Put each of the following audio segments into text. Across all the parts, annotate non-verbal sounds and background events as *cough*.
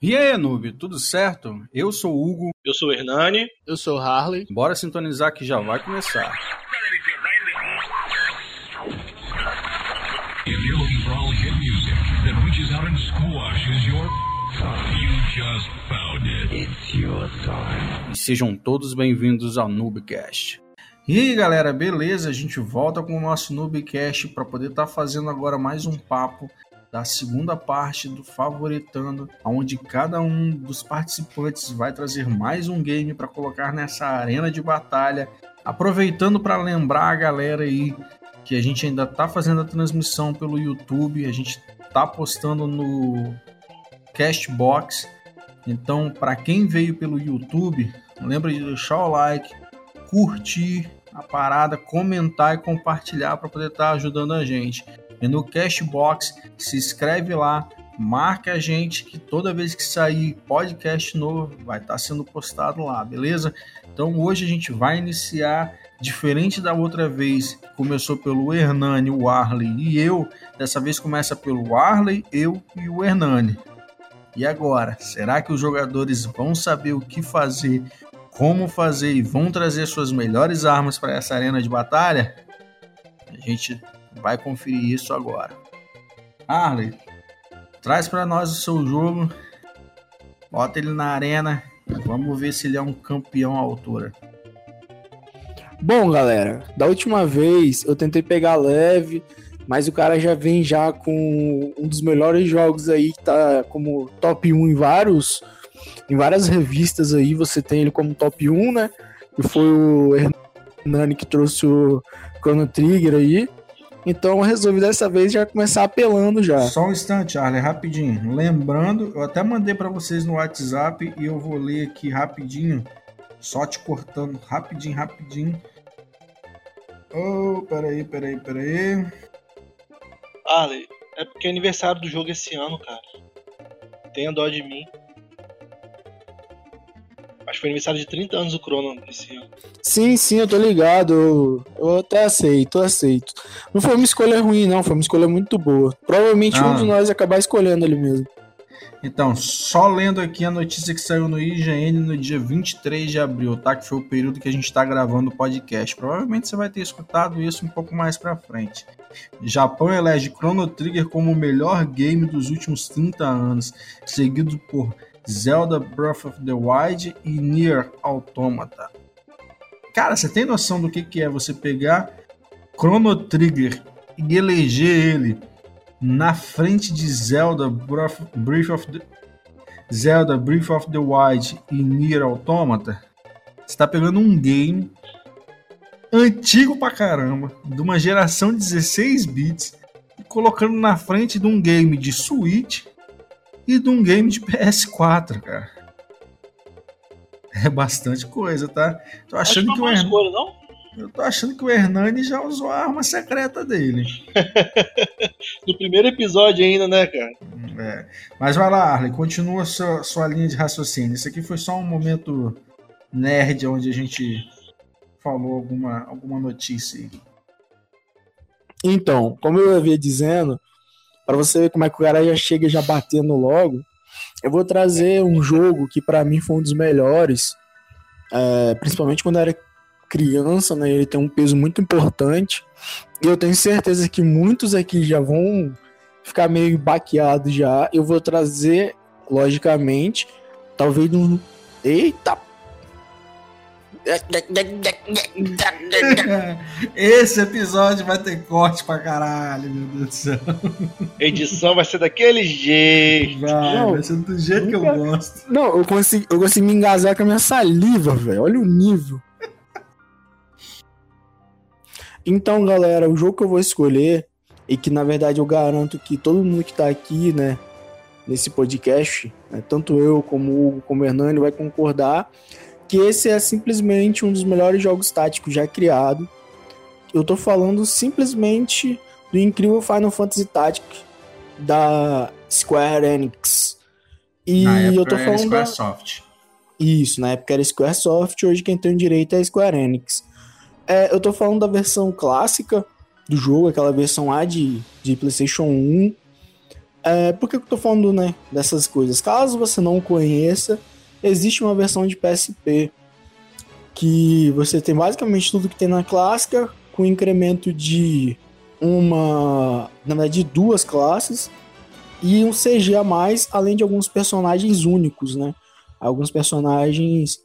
E aí, noob, tudo certo? Eu sou o Hugo. Eu sou o Hernani. Eu sou o Harley. Bora sintonizar que já vai começar. If you're looking for all hit music that reaches out and squashes your. You just found it. It's your time. E sejam todos bem-vindos ao Noobcast. E aí, galera, beleza? A gente volta com o nosso Noobcast para poder estar fazendo agora mais um papo da segunda parte do Favoritando, onde cada um dos participantes vai trazer mais um game para colocar nessa arena de batalha. Aproveitando para lembrar a galera aí que a gente ainda tá fazendo a transmissão pelo YouTube, a gente tá postando no Castbox. Então, para quem veio pelo YouTube, lembra de deixar o like, curtir a parada, comentar e compartilhar para poder estar tá ajudando a gente. E no Cashbox, se inscreve lá, marca a gente que toda vez que sair podcast novo vai estar tá sendo postado lá, beleza? Então hoje a gente vai iniciar diferente da outra vez, começou pelo Hernani, o Arley e eu. Dessa vez começa pelo Arley, eu e o Hernani. E agora, será que os jogadores vão saber o que fazer, como fazer e vão trazer suas melhores armas para essa arena de batalha? A gente vai conferir isso agora. Arley, traz para nós o seu jogo, bota ele na arena, vamos ver se ele é um campeão à altura. Bom, galera, da última vez eu tentei pegar leve, mas o cara já vem já com um dos melhores jogos aí, que tá como top 1 em vários, em várias revistas aí, você tem ele como top 1, né? E foi o Hernani que trouxe o Chrono Trigger aí. Então eu resolvi dessa vez já começar apelando já. Só um instante, Arlen, rapidinho. Lembrando, eu até mandei para vocês no WhatsApp e eu vou ler aqui rapidinho, só te cortando rapidinho, rapidinho. Oh, peraí, peraí, peraí. Arley, é porque é aniversário do jogo esse ano, cara. Tenha dó de mim. Acho que foi aniversário de 30 anos do Chrono esse ano. Sim, sim, eu tô ligado. Eu, eu até aceito, eu aceito. Não foi uma escolha ruim, não. Foi uma escolha muito boa. Provavelmente ah. um de nós ia acabar escolhendo ele mesmo. Então, só lendo aqui a notícia que saiu no IGN no dia 23 de abril, tá? Que foi o período que a gente está gravando o podcast. Provavelmente você vai ter escutado isso um pouco mais para frente. Japão elege Chrono Trigger como o melhor game dos últimos 30 anos, seguido por Zelda Breath of the Wild e Nier Automata. Cara, você tem noção do que, que é você pegar Chrono Trigger e eleger ele na frente de Zelda Breath, of the Zelda Breath of the Wild e Nier Automata? Você está pegando um game antigo pra caramba, de uma geração de 16 bits, e colocando na frente de um game de Switch e de um game de PS4, cara. É bastante coisa, tá? Tô achando que, que o Hernani. não? Eu tô achando que o Hernani já usou a arma secreta dele. *laughs* no primeiro episódio ainda, né, cara? É. Mas vai lá, Arley, continua sua, sua linha de raciocínio. Isso aqui foi só um momento nerd onde a gente falou alguma, alguma notícia aí. Então, como eu havia dizendo, para você ver como é que o cara já chega já batendo logo, eu vou trazer um jogo que para mim foi um dos melhores, é, principalmente quando eu era criança, né? Ele tem um peso muito importante. E eu tenho certeza que muitos aqui já vão ficar meio baqueados já. Eu vou trazer, logicamente, talvez um. Eita *laughs* Esse episódio vai ter corte pra caralho, meu Deus do céu. edição vai ser daquele jeito. Vai, não, vai ser do jeito nunca... que eu gosto. Não, eu consigo, eu consigo me engasar com a minha saliva, velho. Olha o nível. Então, galera, o jogo que eu vou escolher, e que na verdade eu garanto que todo mundo que tá aqui, né, nesse podcast, né, tanto eu como o Hugo, como o Hernani, vai concordar que esse é simplesmente um dos melhores jogos táticos já criado. Eu tô falando simplesmente do incrível Final Fantasy Tactics da Square Enix. E na eu tô falando era Squaresoft. Da... Isso, na época era Squaresoft, hoje quem tem o direito é Square Enix. É, eu tô falando da versão clássica do jogo, aquela versão A de, de PlayStation 1. É, por que eu tô falando, né, dessas coisas? Caso você não conheça, existe uma versão de PSP que você tem basicamente tudo que tem na clássica, com incremento de uma, na verdade, de duas classes e um CG a mais, além de alguns personagens únicos, né? Alguns personagens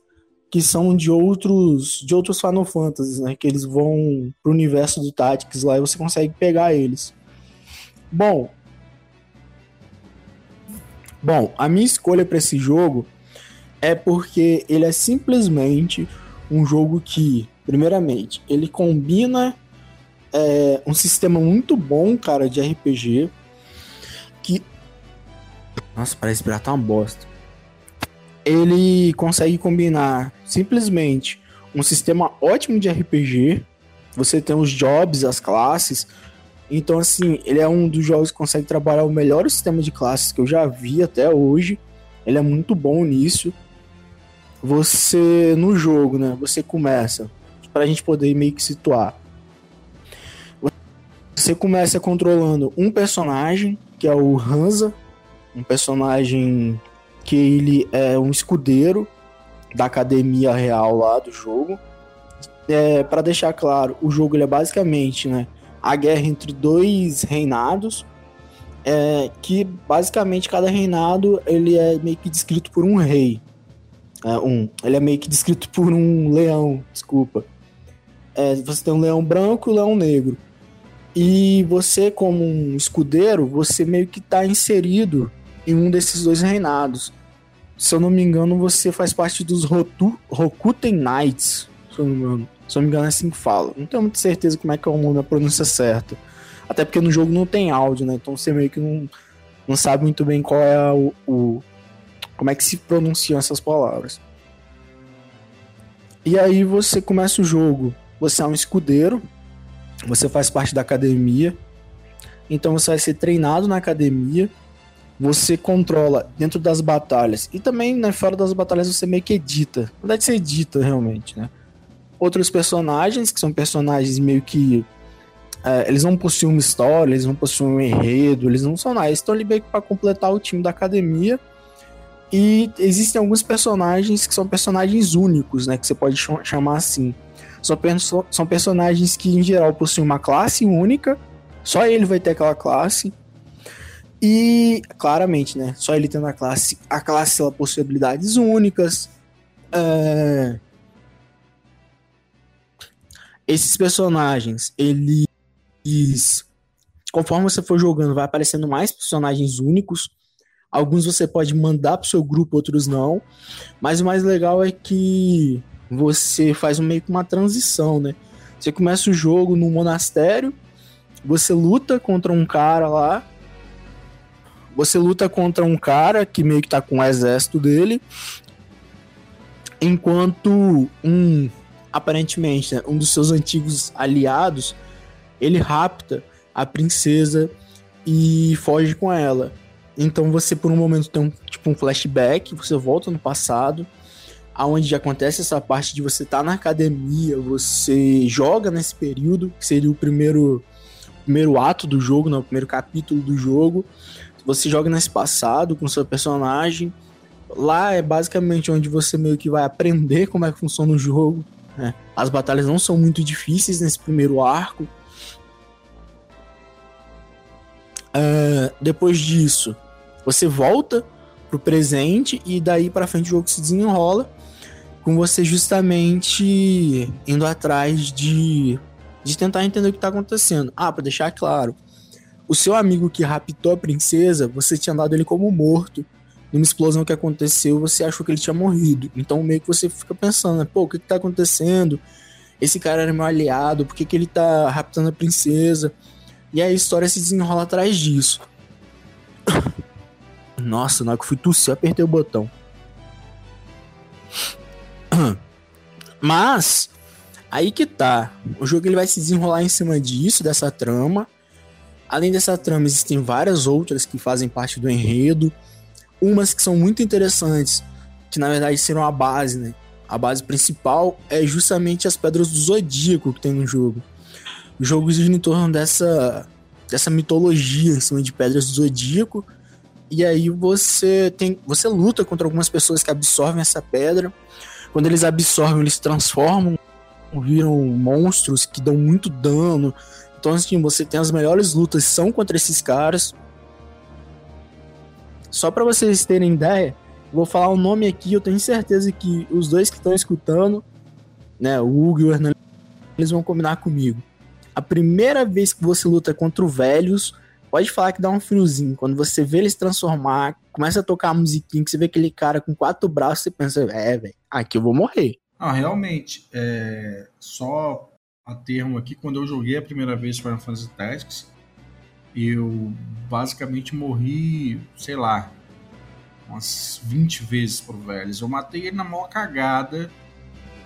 que são de outros de outros Final Fantasy, né? Que eles vão pro universo do Tactics lá e você consegue pegar eles. Bom, bom, a minha escolha para esse jogo é porque ele é simplesmente um jogo que, primeiramente, ele combina é, um sistema muito bom, cara, de RPG. Que. Nossa, parece pirata uma bosta. Ele consegue combinar simplesmente um sistema ótimo de RPG. Você tem os jobs, as classes. Então, assim, ele é um dos jogos que consegue trabalhar o melhor sistema de classes que eu já vi até hoje. Ele é muito bom nisso. Você, no jogo, né? Você começa, pra gente poder meio que situar. Você começa controlando um personagem, que é o Hansa, um personagem que ele é um escudeiro da academia real lá do jogo. É, para deixar claro, o jogo ele é basicamente né, a guerra entre dois reinados, é, que basicamente cada reinado ele é meio que descrito por um rei. É, um, ele é meio que descrito por um leão, desculpa. É, você tem um leão branco e um leão negro. E você, como um escudeiro, você meio que está inserido em um desses dois reinados. Se eu não me engano, você faz parte dos Rotu, Rokuten Knights. Se eu, não me engano. se eu não me engano, é assim que fala. Não tenho muita certeza como é que é o nome, a pronúncia certa. Até porque no jogo não tem áudio, né? Então você meio que não, não sabe muito bem qual é o, o como é que se pronunciam essas palavras. E aí você começa o jogo. Você é um escudeiro, você faz parte da academia, então você vai ser treinado na academia. Você controla dentro das batalhas e também né, fora das batalhas você meio que edita. Na verdade, você edita realmente, né? Outros personagens, que são personagens meio que. É, eles não possuem uma história, eles não possuem um enredo, eles não são nada. Eles estão ali meio que para completar o time da academia. E existem alguns personagens que são personagens únicos, né? Que você pode ch chamar assim. São, são personagens que, em geral, possuem uma classe única. Só ele vai ter aquela classe. E, claramente, né? Só ele tendo a classe. A classe ela possui habilidades únicas. É... Esses personagens, eles. Conforme você for jogando, vai aparecendo mais personagens únicos. Alguns você pode mandar pro seu grupo, outros não. Mas o mais legal é que você faz meio que uma transição, né? Você começa o jogo no monastério, você luta contra um cara lá. Você luta contra um cara que meio que tá com o exército dele. Enquanto um, aparentemente, né, um dos seus antigos aliados, ele rapta a princesa e foge com ela. Então você por um momento tem um, tipo um flashback, você volta no passado aonde acontece essa parte de você estar tá na academia, você joga nesse período, que seria o primeiro, primeiro ato do jogo, não, né, o primeiro capítulo do jogo. Você joga nesse passado com seu personagem. Lá é basicamente onde você meio que vai aprender como é que funciona o jogo. Né? As batalhas não são muito difíceis nesse primeiro arco. Uh, depois disso, você volta pro presente e daí para frente o jogo se desenrola com você justamente indo atrás de, de tentar entender o que está acontecendo. Ah, para deixar claro, o seu amigo que raptou a princesa, você tinha dado ele como morto. Numa explosão que aconteceu, você achou que ele tinha morrido. Então meio que você fica pensando, né? Pô, o que, que tá acontecendo? Esse cara era meu aliado, por que, que ele tá raptando a princesa? E a história se desenrola atrás disso. Nossa, na hora que eu fui tossir, eu apertei o botão. *clears throat* Mas, aí que tá. O jogo ele vai se desenrolar em cima disso, dessa trama. Além dessa trama, existem várias outras que fazem parte do enredo. Umas que são muito interessantes, que na verdade serão a base, né? A base principal é justamente as pedras do zodíaco que tem no jogo. O jogo gira em torno dessa, dessa mitologia em cima de pedras do zodíaco. E aí você tem. Você luta contra algumas pessoas que absorvem essa pedra. Quando eles absorvem, eles transformam, viram monstros que dão muito dano. Então, assim, você tem as melhores lutas são contra esses caras. Só para vocês terem ideia, vou falar o um nome aqui, eu tenho certeza que os dois que estão escutando, né, o Hugo e o Hernani, eles vão combinar comigo. A primeira vez que você luta contra o Velhos, pode falar que dá um friozinho. Quando você vê eles transformar, começa a tocar a musiquinha, que você vê aquele cara com quatro braços, você pensa, é, velho, aqui eu vou morrer. Ah, realmente, é... só a termo aqui, quando eu joguei a primeira vez Final Fantasy Tactics, eu basicamente morri, sei lá, umas 20 vezes pro Vélez. Eu matei ele na maior cagada,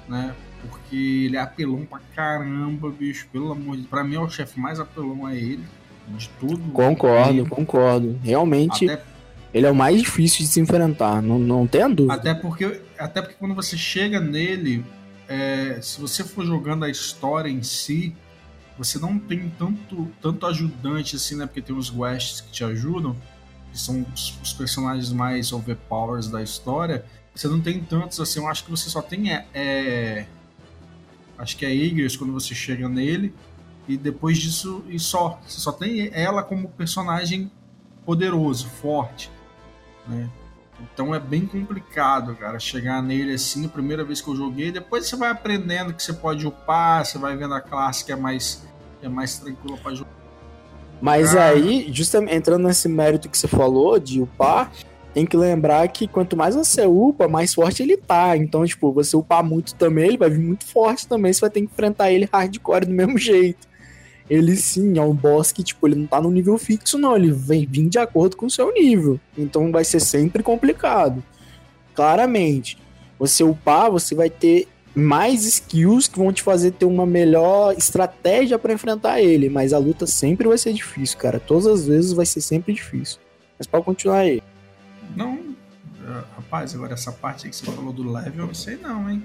né? Porque ele é apelão pra caramba, bicho. Pelo amor de Deus. Pra mim é o chefe mais apelão, é ele. De tudo. Concordo, concordo. Realmente. Até... Ele é o mais difícil de se enfrentar, não, não tem dúvida. Até porque, até porque quando você chega nele, é, se você for jogando a história em si, você não tem tanto, tanto ajudante assim, né? Porque tem os quests que te ajudam, que são os, os personagens mais overpowers da história. Você não tem tantos assim, eu acho que você só tem. É, é acho que é Igris quando você chega nele. E depois disso, e só. Você só tem ela como personagem poderoso, forte. Né? Então é bem complicado, cara, chegar nele assim, a primeira vez que eu joguei. Depois você vai aprendendo que você pode upar, você vai vendo a classe que é mais, que é mais tranquila para jogar. Mas aí, justamente entrando nesse mérito que você falou de upar, tem que lembrar que quanto mais você upa, mais forte ele tá. Então, tipo, você upar muito também, ele vai vir muito forte também. Você vai ter que enfrentar ele hardcore do mesmo jeito ele sim é um boss que, tipo, ele não tá no nível fixo, não. Ele vem vir de acordo com o seu nível. Então vai ser sempre complicado. Claramente. Você upar, você vai ter mais skills que vão te fazer ter uma melhor estratégia para enfrentar ele. Mas a luta sempre vai ser difícil, cara. Todas as vezes vai ser sempre difícil. Mas pode continuar aí. Não, rapaz, agora essa parte aí que você falou do level, eu não sei não, hein?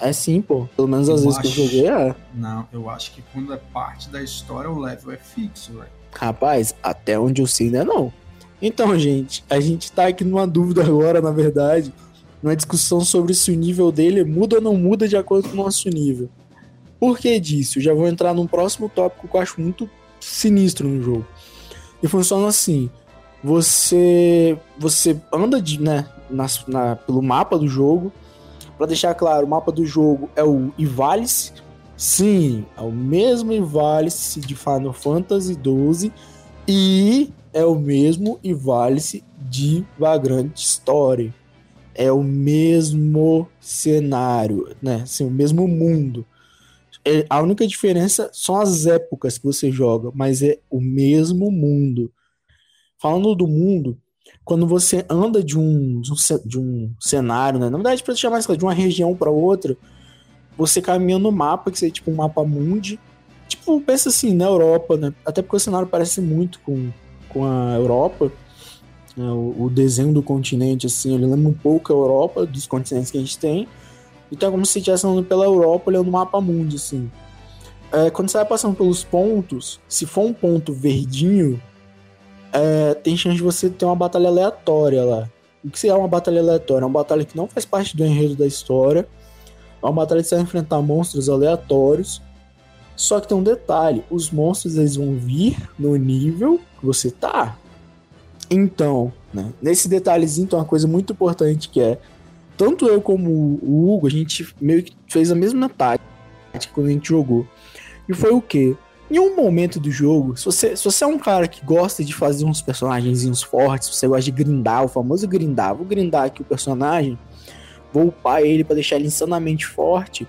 É sim, pô. Pelo menos às vezes acho... que eu joguei é. Não, eu acho que quando é parte da história, o level é fixo, velho. Rapaz, até onde eu sei ainda não. Então, gente, a gente tá aqui numa dúvida agora, na verdade, numa discussão sobre se o nível dele muda ou não muda de acordo com o nosso nível. Por que disso? Eu já vou entrar num próximo tópico que eu acho muito sinistro no jogo. E funciona assim: você você anda de, né, na, na, pelo mapa do jogo, para deixar claro, o mapa do jogo é o Ivalice. Sim, é o mesmo Ivalice de Final Fantasy XII e é o mesmo Ivalice de Vagrant Story. É o mesmo cenário, né? Assim, o mesmo mundo. É, a única diferença são as épocas que você joga, mas é o mesmo mundo. Falando do mundo, quando você anda de um, de um, cenário, né? Na verdade, para chamar de uma região para outra, você caminha no mapa, que seria tipo um mapa mundi. Tipo, pensa assim, na Europa, né? Até porque o cenário parece muito com, com a Europa. Né? O, o, desenho do continente, assim, ele lembra um pouco a Europa, dos continentes que a gente tem. Então é como se estivesse andando pela Europa olhando o mapa mundi, assim. É, quando você vai passando pelos pontos, se for um ponto verdinho, é, tem chance de você ter uma batalha aleatória lá. O que é uma batalha aleatória? É uma batalha que não faz parte do enredo da história. É uma batalha que você vai enfrentar monstros aleatórios. Só que tem um detalhe: os monstros eles vão vir no nível que você tá. Então, né, nesse detalhezinho tem uma coisa muito importante que é tanto eu como o Hugo, a gente meio que fez a mesma tática quando a gente jogou. E foi o quê? Em um momento do jogo, se você, se você é um cara que gosta de fazer uns personagens fortes, você gosta de grindar, o famoso grindar, vou grindar aqui o personagem, vou upar ele para deixar ele insanamente forte,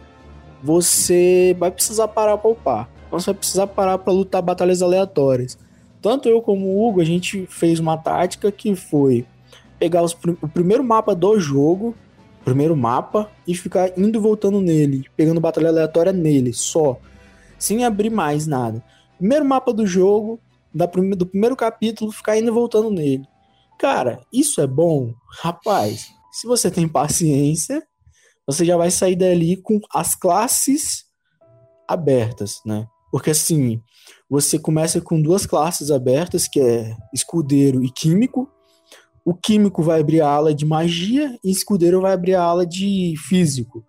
você vai precisar parar pra upar. Então você vai precisar parar para lutar batalhas aleatórias. Tanto eu como o Hugo, a gente fez uma tática que foi pegar os, o primeiro mapa do jogo, primeiro mapa, e ficar indo e voltando nele, pegando batalha aleatória nele, só sem abrir mais nada. Primeiro mapa do jogo, da prime do primeiro capítulo, ficar indo e voltando nele. Cara, isso é bom? Rapaz, se você tem paciência, você já vai sair dali com as classes abertas, né? Porque assim, você começa com duas classes abertas, que é escudeiro e químico. O químico vai abrir a ala de magia e o escudeiro vai abrir a ala de físico.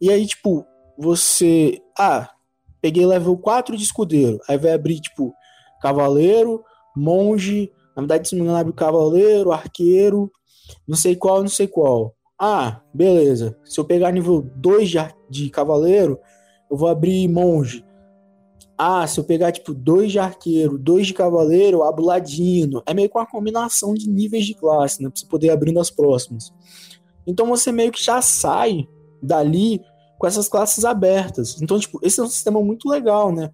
E aí, tipo, você. Ah, peguei level 4 de escudeiro. Aí vai abrir, tipo, cavaleiro, monge. Na verdade, se não me engano, abre cavaleiro, arqueiro, não sei qual, não sei qual. Ah, beleza. Se eu pegar nível 2 de, de cavaleiro, eu vou abrir monge. Ah, se eu pegar tipo dois de arqueiro, dois de cavaleiro, eu abro ladino. É meio que uma combinação de níveis de classe, né? Pra você poder ir abrindo as próximas. Então você meio que já sai dali com essas classes abertas. Então, tipo, esse é um sistema muito legal, né?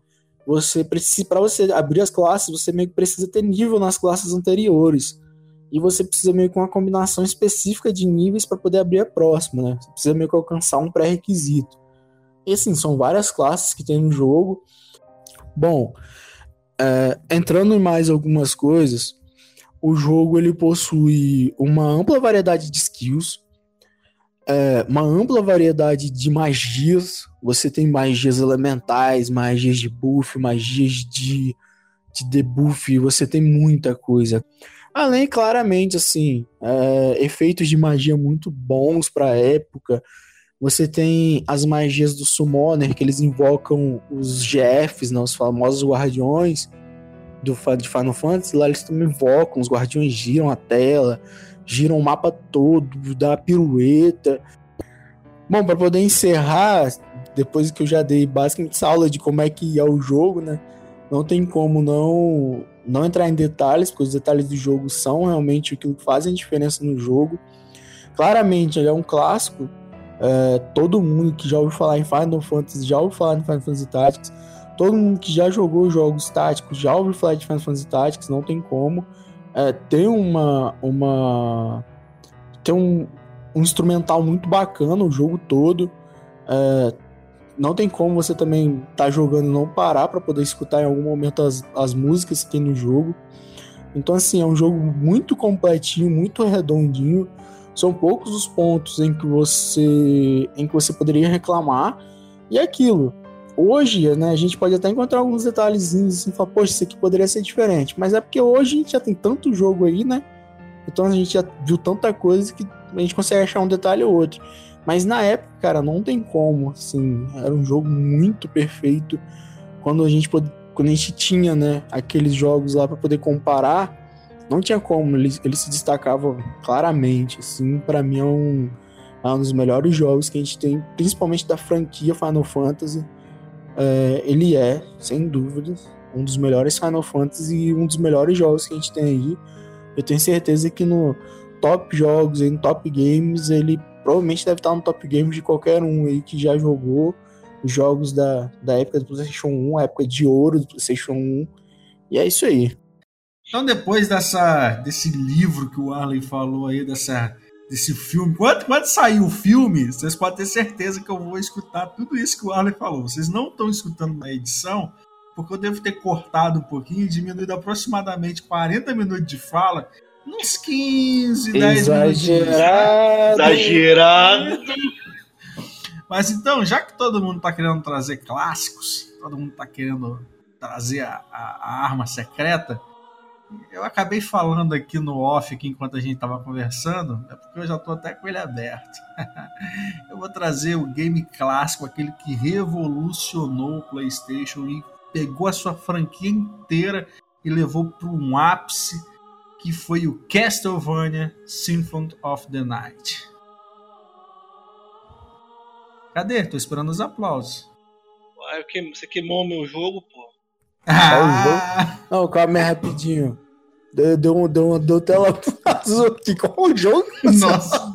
Você precisa, para você abrir as classes, você meio que precisa ter nível nas classes anteriores. E você precisa meio que uma combinação específica de níveis para poder abrir a próxima, né? Você precisa meio que alcançar um pré-requisito. E assim, são várias classes que tem no jogo. Bom, é, entrando em mais algumas coisas, o jogo ele possui uma ampla variedade de skills, é, uma ampla variedade de magias. Você tem magias elementais, magias de buff, magias de, de debuff, você tem muita coisa. Além, claramente, assim, é, efeitos de magia muito bons para a época. Você tem as magias do Summoner, que eles invocam os GFs, né, os famosos guardiões do, de Final Fantasy. Lá eles também invocam, os guardiões giram a tela, giram o mapa todo, dá pirueta. Bom, para poder encerrar, depois que eu já dei basicamente essa aula de como é que é o jogo, né? Não tem como não, não entrar em detalhes, porque os detalhes do jogo são realmente aquilo que fazem diferença no jogo. Claramente, ele é um clássico, é, todo mundo que já ouviu falar em Final Fantasy já ouviu falar em Final Fantasy Tactics. Todo mundo que já jogou jogos táticos já ouviu falar de Final Fantasy Tactics, não tem como. É, tem uma. uma tem um, um instrumental muito bacana o jogo todo. É, não tem como você também estar tá jogando e não parar para poder escutar em algum momento as, as músicas que tem no jogo. Então, assim, é um jogo muito completinho, muito redondinho são poucos os pontos em que você em que você poderia reclamar e é aquilo hoje né a gente pode até encontrar alguns detalhezinhos assim falar poxa isso aqui poderia ser diferente. Mas é porque hoje a gente já tem tanto jogo aí né então a gente já viu tanta coisa que a gente consegue achar um detalhe ou outro. Mas na época cara não tem como assim era um jogo muito perfeito. Quando a gente quando a gente tinha né aqueles jogos lá para poder comparar não tinha como, ele, ele se destacava claramente, assim, para mim é um, é um dos melhores jogos que a gente tem, principalmente da franquia Final Fantasy. É, ele é, sem dúvidas, um dos melhores Final Fantasy e um dos melhores jogos que a gente tem aí. Eu tenho certeza que no top jogos, no top games, ele provavelmente deve estar no top games de qualquer um aí que já jogou os jogos da, da época do PlayStation 1, a época de ouro do PlayStation 1. E é isso aí. Então, depois dessa, desse livro que o Arley falou aí, dessa, desse filme, quando, quando sair o filme, vocês podem ter certeza que eu vou escutar tudo isso que o Arley falou. Vocês não estão escutando na edição, porque eu devo ter cortado um pouquinho e diminuído aproximadamente 40 minutos de fala, uns 15, 10 minutos. Exagerado! Mas então, já que todo mundo está querendo trazer clássicos, todo mundo está querendo trazer a, a, a arma secreta, eu acabei falando aqui no off, aqui, enquanto a gente estava conversando, é porque eu já estou até com ele aberto. *laughs* eu vou trazer o game clássico, aquele que revolucionou o PlayStation e pegou a sua franquia inteira e levou para um ápice, que foi o Castlevania Symphony of the Night. Cadê? Tô esperando os aplausos. Você queimou meu jogo, pô. Ah. Não, calma aí rapidinho. Deu, deu, deu, deu tela azul aqui. Qual o jogo? Nossa.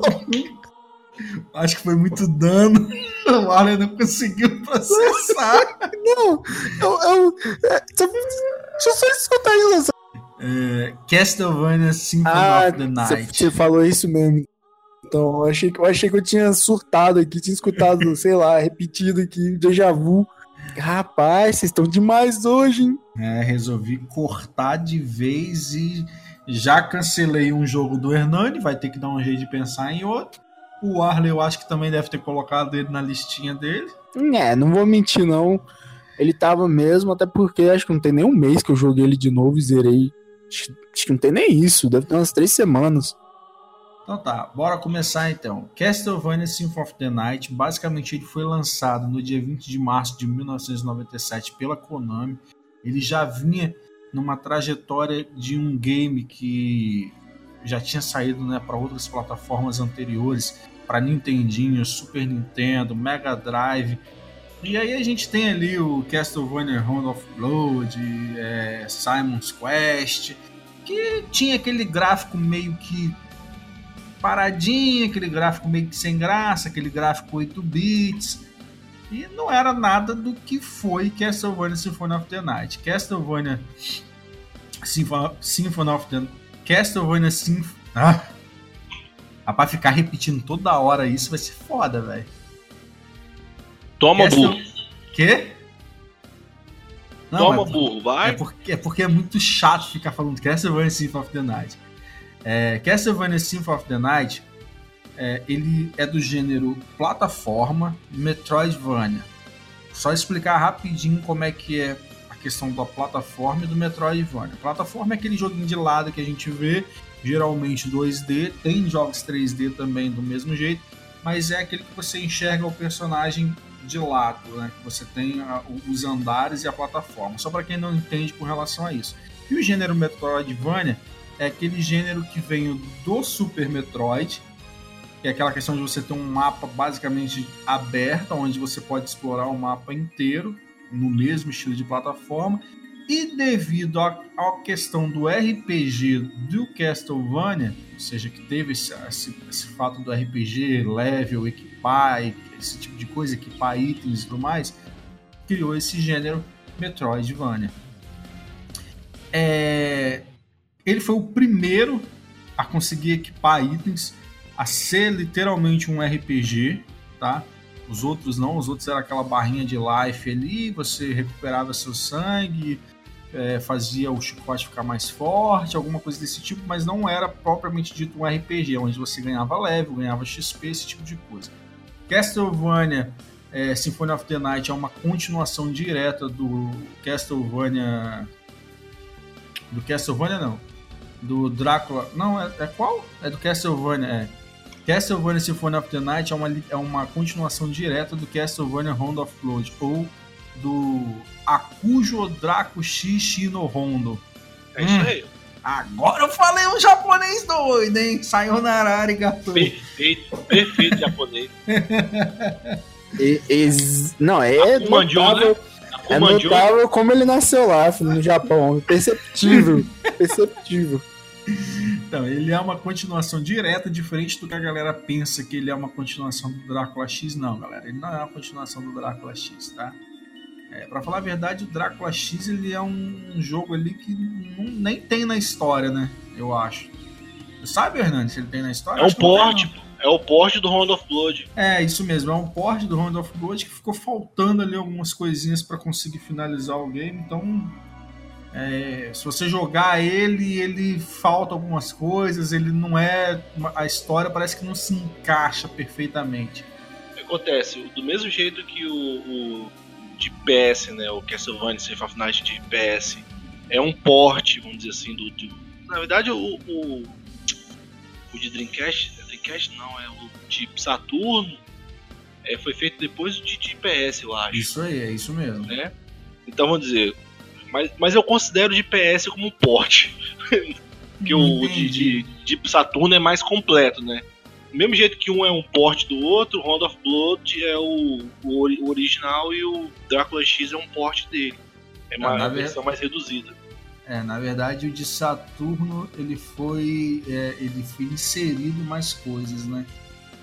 Acho que foi muito dano. O Arlen não conseguiu processar. Não, eu. eu é, deixa eu só escutar isso. É, Castlevania Symphony ah, of the Night. Você falou isso mesmo. Então, eu achei, eu achei que eu tinha surtado aqui, tinha escutado, *laughs* sei lá, repetido aqui, déjà vu. Rapaz, vocês estão demais hoje, hein? É, resolvi cortar de vez e já cancelei um jogo do Hernani, vai ter que dar um jeito de pensar em outro. O Arley eu acho que também deve ter colocado ele na listinha dele. É, não vou mentir não. ele tava mesmo, até porque acho que não tem nem um mês que eu joguei ele de novo e zerei. Acho, acho que não tem nem isso, deve ter umas três semanas. Então tá, bora começar então. Castlevania Symphony of the Night, basicamente ele foi lançado no dia 20 de março de 1997 pela Konami. Ele já vinha numa trajetória de um game que já tinha saído né, para outras plataformas anteriores, para Nintendinho, Super Nintendo, Mega Drive. E aí a gente tem ali o Castlevania Round of Blood, é, Simon's Quest, que tinha aquele gráfico meio que paradinho, aquele gráfico meio que sem graça, aquele gráfico 8 bits. E não era nada do que foi Castlevania Symphony of the Night. Castlevania Symphony of the Castlevania Symphony. Ah! Rapaz, ficar repetindo toda hora isso vai ser foda, velho. Toma, Castle- burro. Quê? Não, Toma, é- burro. É Vai. porque, é porque é muito chato ficar falando Castlevania Symphony of the Night. É, Castlevania Symphony of the Night, é, ele é do gênero plataforma Metroidvania. Só explicar rapidinho como é que é a questão da plataforma e do Metroidvania. Plataforma é aquele joguinho de lado que a gente vê, geralmente 2D, tem jogos 3D também do mesmo jeito, mas é aquele que você enxerga o personagem de lado, né? Você tem a- os andares e a plataforma. Só para quem não entende com relação a isso. E o gênero Metroidvania é aquele gênero que vem do Super Metroid, que é aquela questão de você ter um mapa basicamente aberto, onde você pode explorar o mapa inteiro no mesmo estilo de plataforma. E devido à, à questão do RPG do Castlevania, ou seja, que teve esse, esse- esse fato do RPG, level, equipar, esse tipo de coisa, equipar itens e tudo mais, criou esse gênero Metroidvania. É, ele foi o primeiro a conseguir equipar itens, a ser literalmente um RPG, tá? Os outros não, os outros era aquela barrinha de life ali, você recuperava seu sangue, é, fazia o chicote ficar mais forte, alguma coisa desse tipo, mas não era propriamente dito um RPG, onde você ganhava level, ganhava XP, esse tipo de coisa. Castlevania é, Symphony of the Night é uma continuação direta do Castlevania. Do Castlevania, não. Do Drácula. Não, é, é qual? É do Castlevania, é. Castlevania Symphony of the Night é uma, é uma continuação direta do Castlevania Round of Blood, ou do Akujo Draco Shishi no Rondo. É isso aí. Agora eu falei um japonês doido, hein? Sayonara arigato. Perfeito. Perfeito japonês. *laughs* E- ex- não, é Akumandio, notável, é notável como ele nasceu lá, filho, no Japão. Perceptível. *laughs* perceptível. Então, ele é uma continuação direta, diferente do que a galera pensa que ele é uma continuação do Drácula X. Não, galera, ele não é uma continuação do Drácula X, tá? É, para falar a verdade, o Drácula X ele é um jogo ali que não- nem tem na história, né? Eu acho. Você sabe, Hernandes, se ele tem na história? É um porte, pô. É o porte do Round of Blood. É, isso mesmo, é um porte do Round of Blood que ficou faltando ali algumas coisinhas para conseguir finalizar o game, então é, se você jogar ele, ele falta algumas coisas, ele não é. A história parece que não se encaixa perfeitamente. Acontece? Do mesmo jeito que o, o de PS, né? O Castlevania Symphony of Night de PS é um porte, vamos dizer assim, do. do- na verdade, o, o. o de Dreamcast. Dreamcast não, é o de Saturno. é, foi feito depois de, de PS, eu acho. Isso aí, é isso mesmo. né? Então vamos dizer. Mas, mas eu considero de PS como um porte. *laughs* Porque o de, de, de Saturno é mais completo, né? Do mesmo jeito que um é um porte do outro, Round of Blood é o, o, ori- o original e o Drácula X é um porte dele. É uma, Ah, versão mais reduzida. É, na verdade, o de Saturno ele foi, é, ele foi inserido mais coisas, né?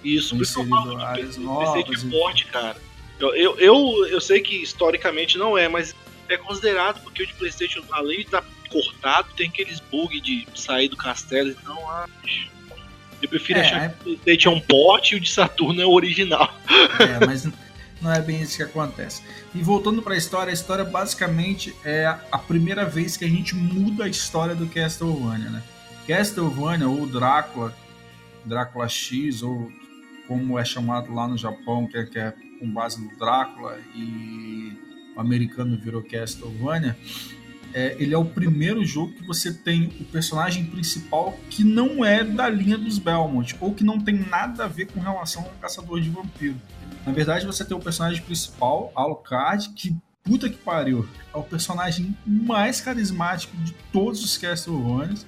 Isso, Foi que eu inserido falo áreas PC, novas PC que e- é porte, cara. Eu, eu, eu, eu sei que historicamente não é, mas é considerado porque o de Playstation, além de estar cortado, tem aqueles bugs de sair do castelo, então acho. Eu prefiro É, achar é- que o Playstation é um porte e o de Saturno é o original. É, mas não é bem isso que acontece. E voltando para a história, a história basicamente é a primeira vez que a gente muda a história do Castlevania, né? Castlevania ou Drácula, Drácula X ou como é chamado lá no Japão, que é, que é com base no Drácula e o americano virou Castlevania, é, ele é o primeiro jogo que você tem o personagem principal que não é da linha dos Belmont, ou que não tem nada a ver com relação ao caçador de vampiro. Na verdade, você tem o personagem principal, Alucard, que puta que pariu, é o personagem mais carismático de todos os Castlevanias.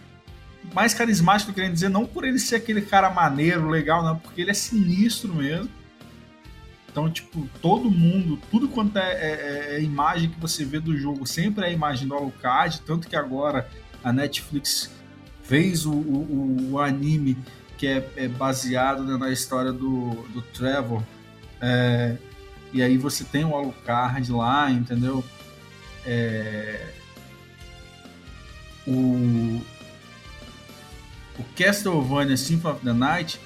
Mais carismático, querendo dizer, não por ele ser aquele cara maneiro, legal, não, porque ele é sinistro mesmo. Então, tipo, todo mundo, tudo quanto é, é, é imagem que você vê do jogo, sempre é a imagem do Alucard, tanto que agora a Netflix fez o, o, o anime que é, é baseado né, na história do, do Trevor. É, e aí você tem o Alucard lá, entendeu? É, o, o Castlevania Symphony of the Night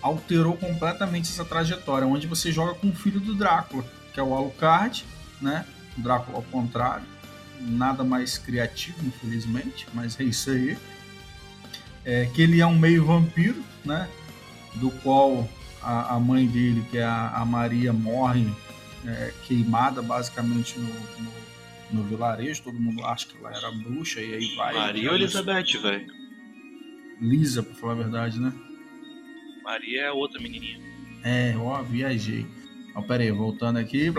alterou completamente essa trajetória, onde você joga com o filho do Drácula, que é o Alucard, né? O Drácula ao contrário, nada mais criativo, infelizmente, mas é isso aí. É, que ele é um meio vampiro, né? Do qual a, a mãe dele, que é a, a Maria, morre é, queimada basicamente no, no, no, vilarejo. Todo mundo acha que ela era bruxa e aí vai. Maria ou Elizabeth, velho? Lisa, pra falar a verdade, né? Maria é outra menininha. É, ó, viajei. Ó, pera aí, voltando aqui.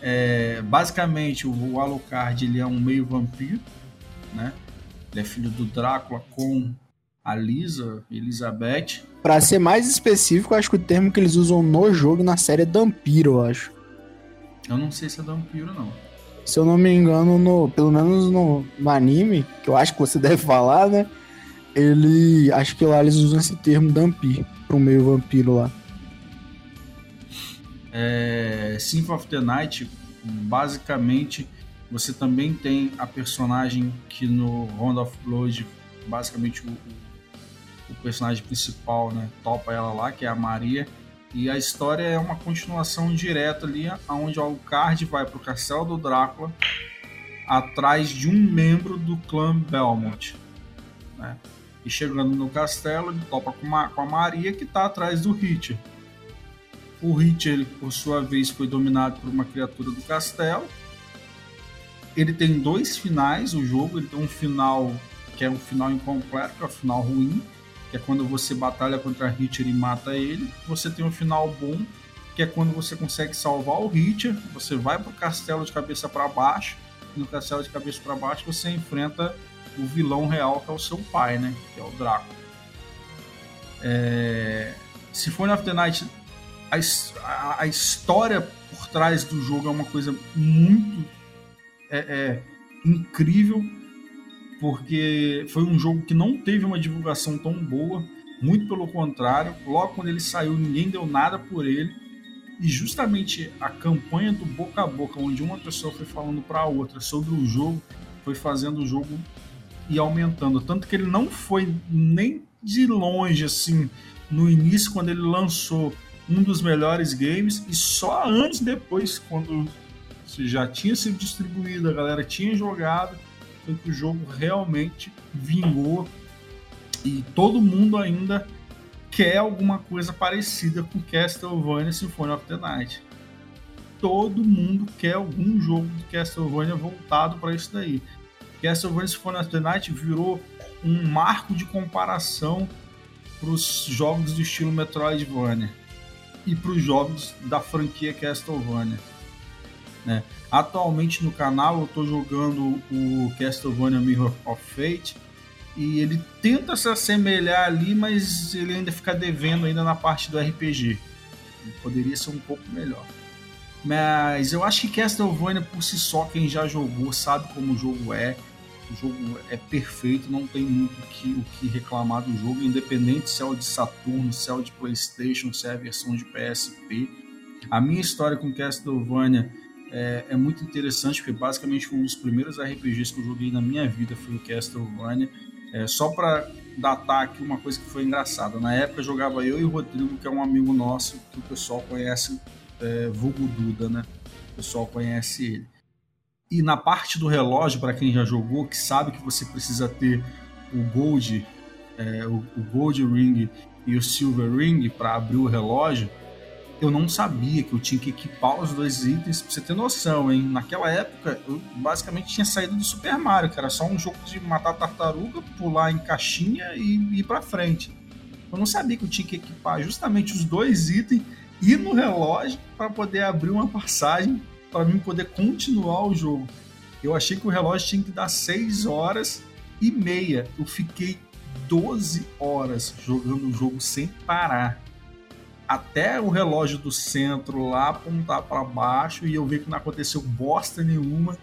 É, basicamente, o Alucard ele é um meio vampiro, né? Ele é filho do Drácula com a Lisa, Elizabeth. Pra ser mais específico, acho que o termo que eles usam no jogo, na série, é Dampiro, eu acho. Eu não sei se é Dampiro, não. Se eu não me engano, no, pelo menos no, no anime, que eu acho que você *laughs* deve falar, né? ele. Acho que lá eles usam esse termo Dampir para um meio vampiro lá. É, Symphony of the Night, basicamente, você também tem a personagem que no Round of Blood, basicamente o, o personagem principal, né, topa ela lá, que é a Maria. E a história é uma continuação direta ali, onde o Alucard vai para o castelo do Drácula atrás de um membro do clã Belmont. Né? E chegando no castelo, ele topa com, uma, com a Maria que está atrás do Hitcher. O Hitcher, por sua vez, foi dominado por uma criatura do castelo. Ele tem dois finais, o jogo. Ele tem um final que é um final incompleto, que é um final ruim, que é quando você batalha contra Hitcher e mata ele. Você tem um final bom, que é quando você consegue salvar o Hitcher. Você vai para o castelo de cabeça para baixo. E no castelo de cabeça para baixo você enfrenta o vilão real, que é o seu pai, né? Que é o Draco. É... Symphony of the Night, a, a, a, história por trás do jogo é uma coisa muito é, é, incrível, porque foi um jogo que não teve uma divulgação tão boa, muito pelo contrário. Logo quando ele saiu, ninguém deu nada por ele. E justamente a campanha do boca a boca, onde uma pessoa foi falando para a outra sobre o jogo, foi fazendo o jogo e aumentando. Tanto que ele não foi nem de longe assim no início, quando ele lançou um dos melhores games, e só anos depois, quando já tinha sido distribuído, a galera tinha jogado, que o jogo realmente vingou e todo mundo ainda quer alguma coisa parecida com Castlevania Symphony of the Night. Todo mundo quer algum jogo de Castlevania voltado para isso daí. Castlevania Symphony of the Night virou um marco de comparação para os jogos do estilo Metroidvania e para os jogos da franquia Castlevania. Né? Atualmente no canal eu estou jogando o Castlevania Mirror of Fate e ele tenta se assemelhar ali, mas ele ainda fica devendo ainda na parte do RPG. Ele poderia ser um pouco melhor. Mas eu acho que Castlevania por si só, quem já jogou sabe como o jogo é. O jogo é perfeito, não tem muito que, o que reclamar do jogo, independente se é o de Saturno, se é o de PlayStation, se é a versão de PSP. A minha história com Castlevania é, é, muito interessante, porque basicamente um dos primeiros RPGs que eu joguei na minha vida foi o Castlevania. É, só para datar aqui uma coisa que foi engraçada. Na época jogava eu e o Rodrigo, que é um amigo nosso, que o pessoal conhece, é, Vulgo Duda, né? O pessoal conhece ele. E na parte do relógio, para quem já jogou, que sabe que você precisa ter o Gold, é, o, o, Gold Ring e o Silver Ring para abrir o relógio, eu não sabia que eu tinha que equipar os dois itens, pra você ter noção, hein? Naquela época, eu basicamente tinha saído do Super Mario, que era só um jogo de matar tartaruga, pular em caixinha e ir pra frente. Eu não sabia que eu tinha que equipar justamente os dois itens e no relógio para poder abrir uma passagem para mim poder continuar o jogo. Eu achei que o relógio tinha que dar 6 horas e meia. Eu fiquei 12 horas jogando o jogo sem parar até o relógio do centro lá apontar para baixo e eu ver que não aconteceu bosta nenhuma.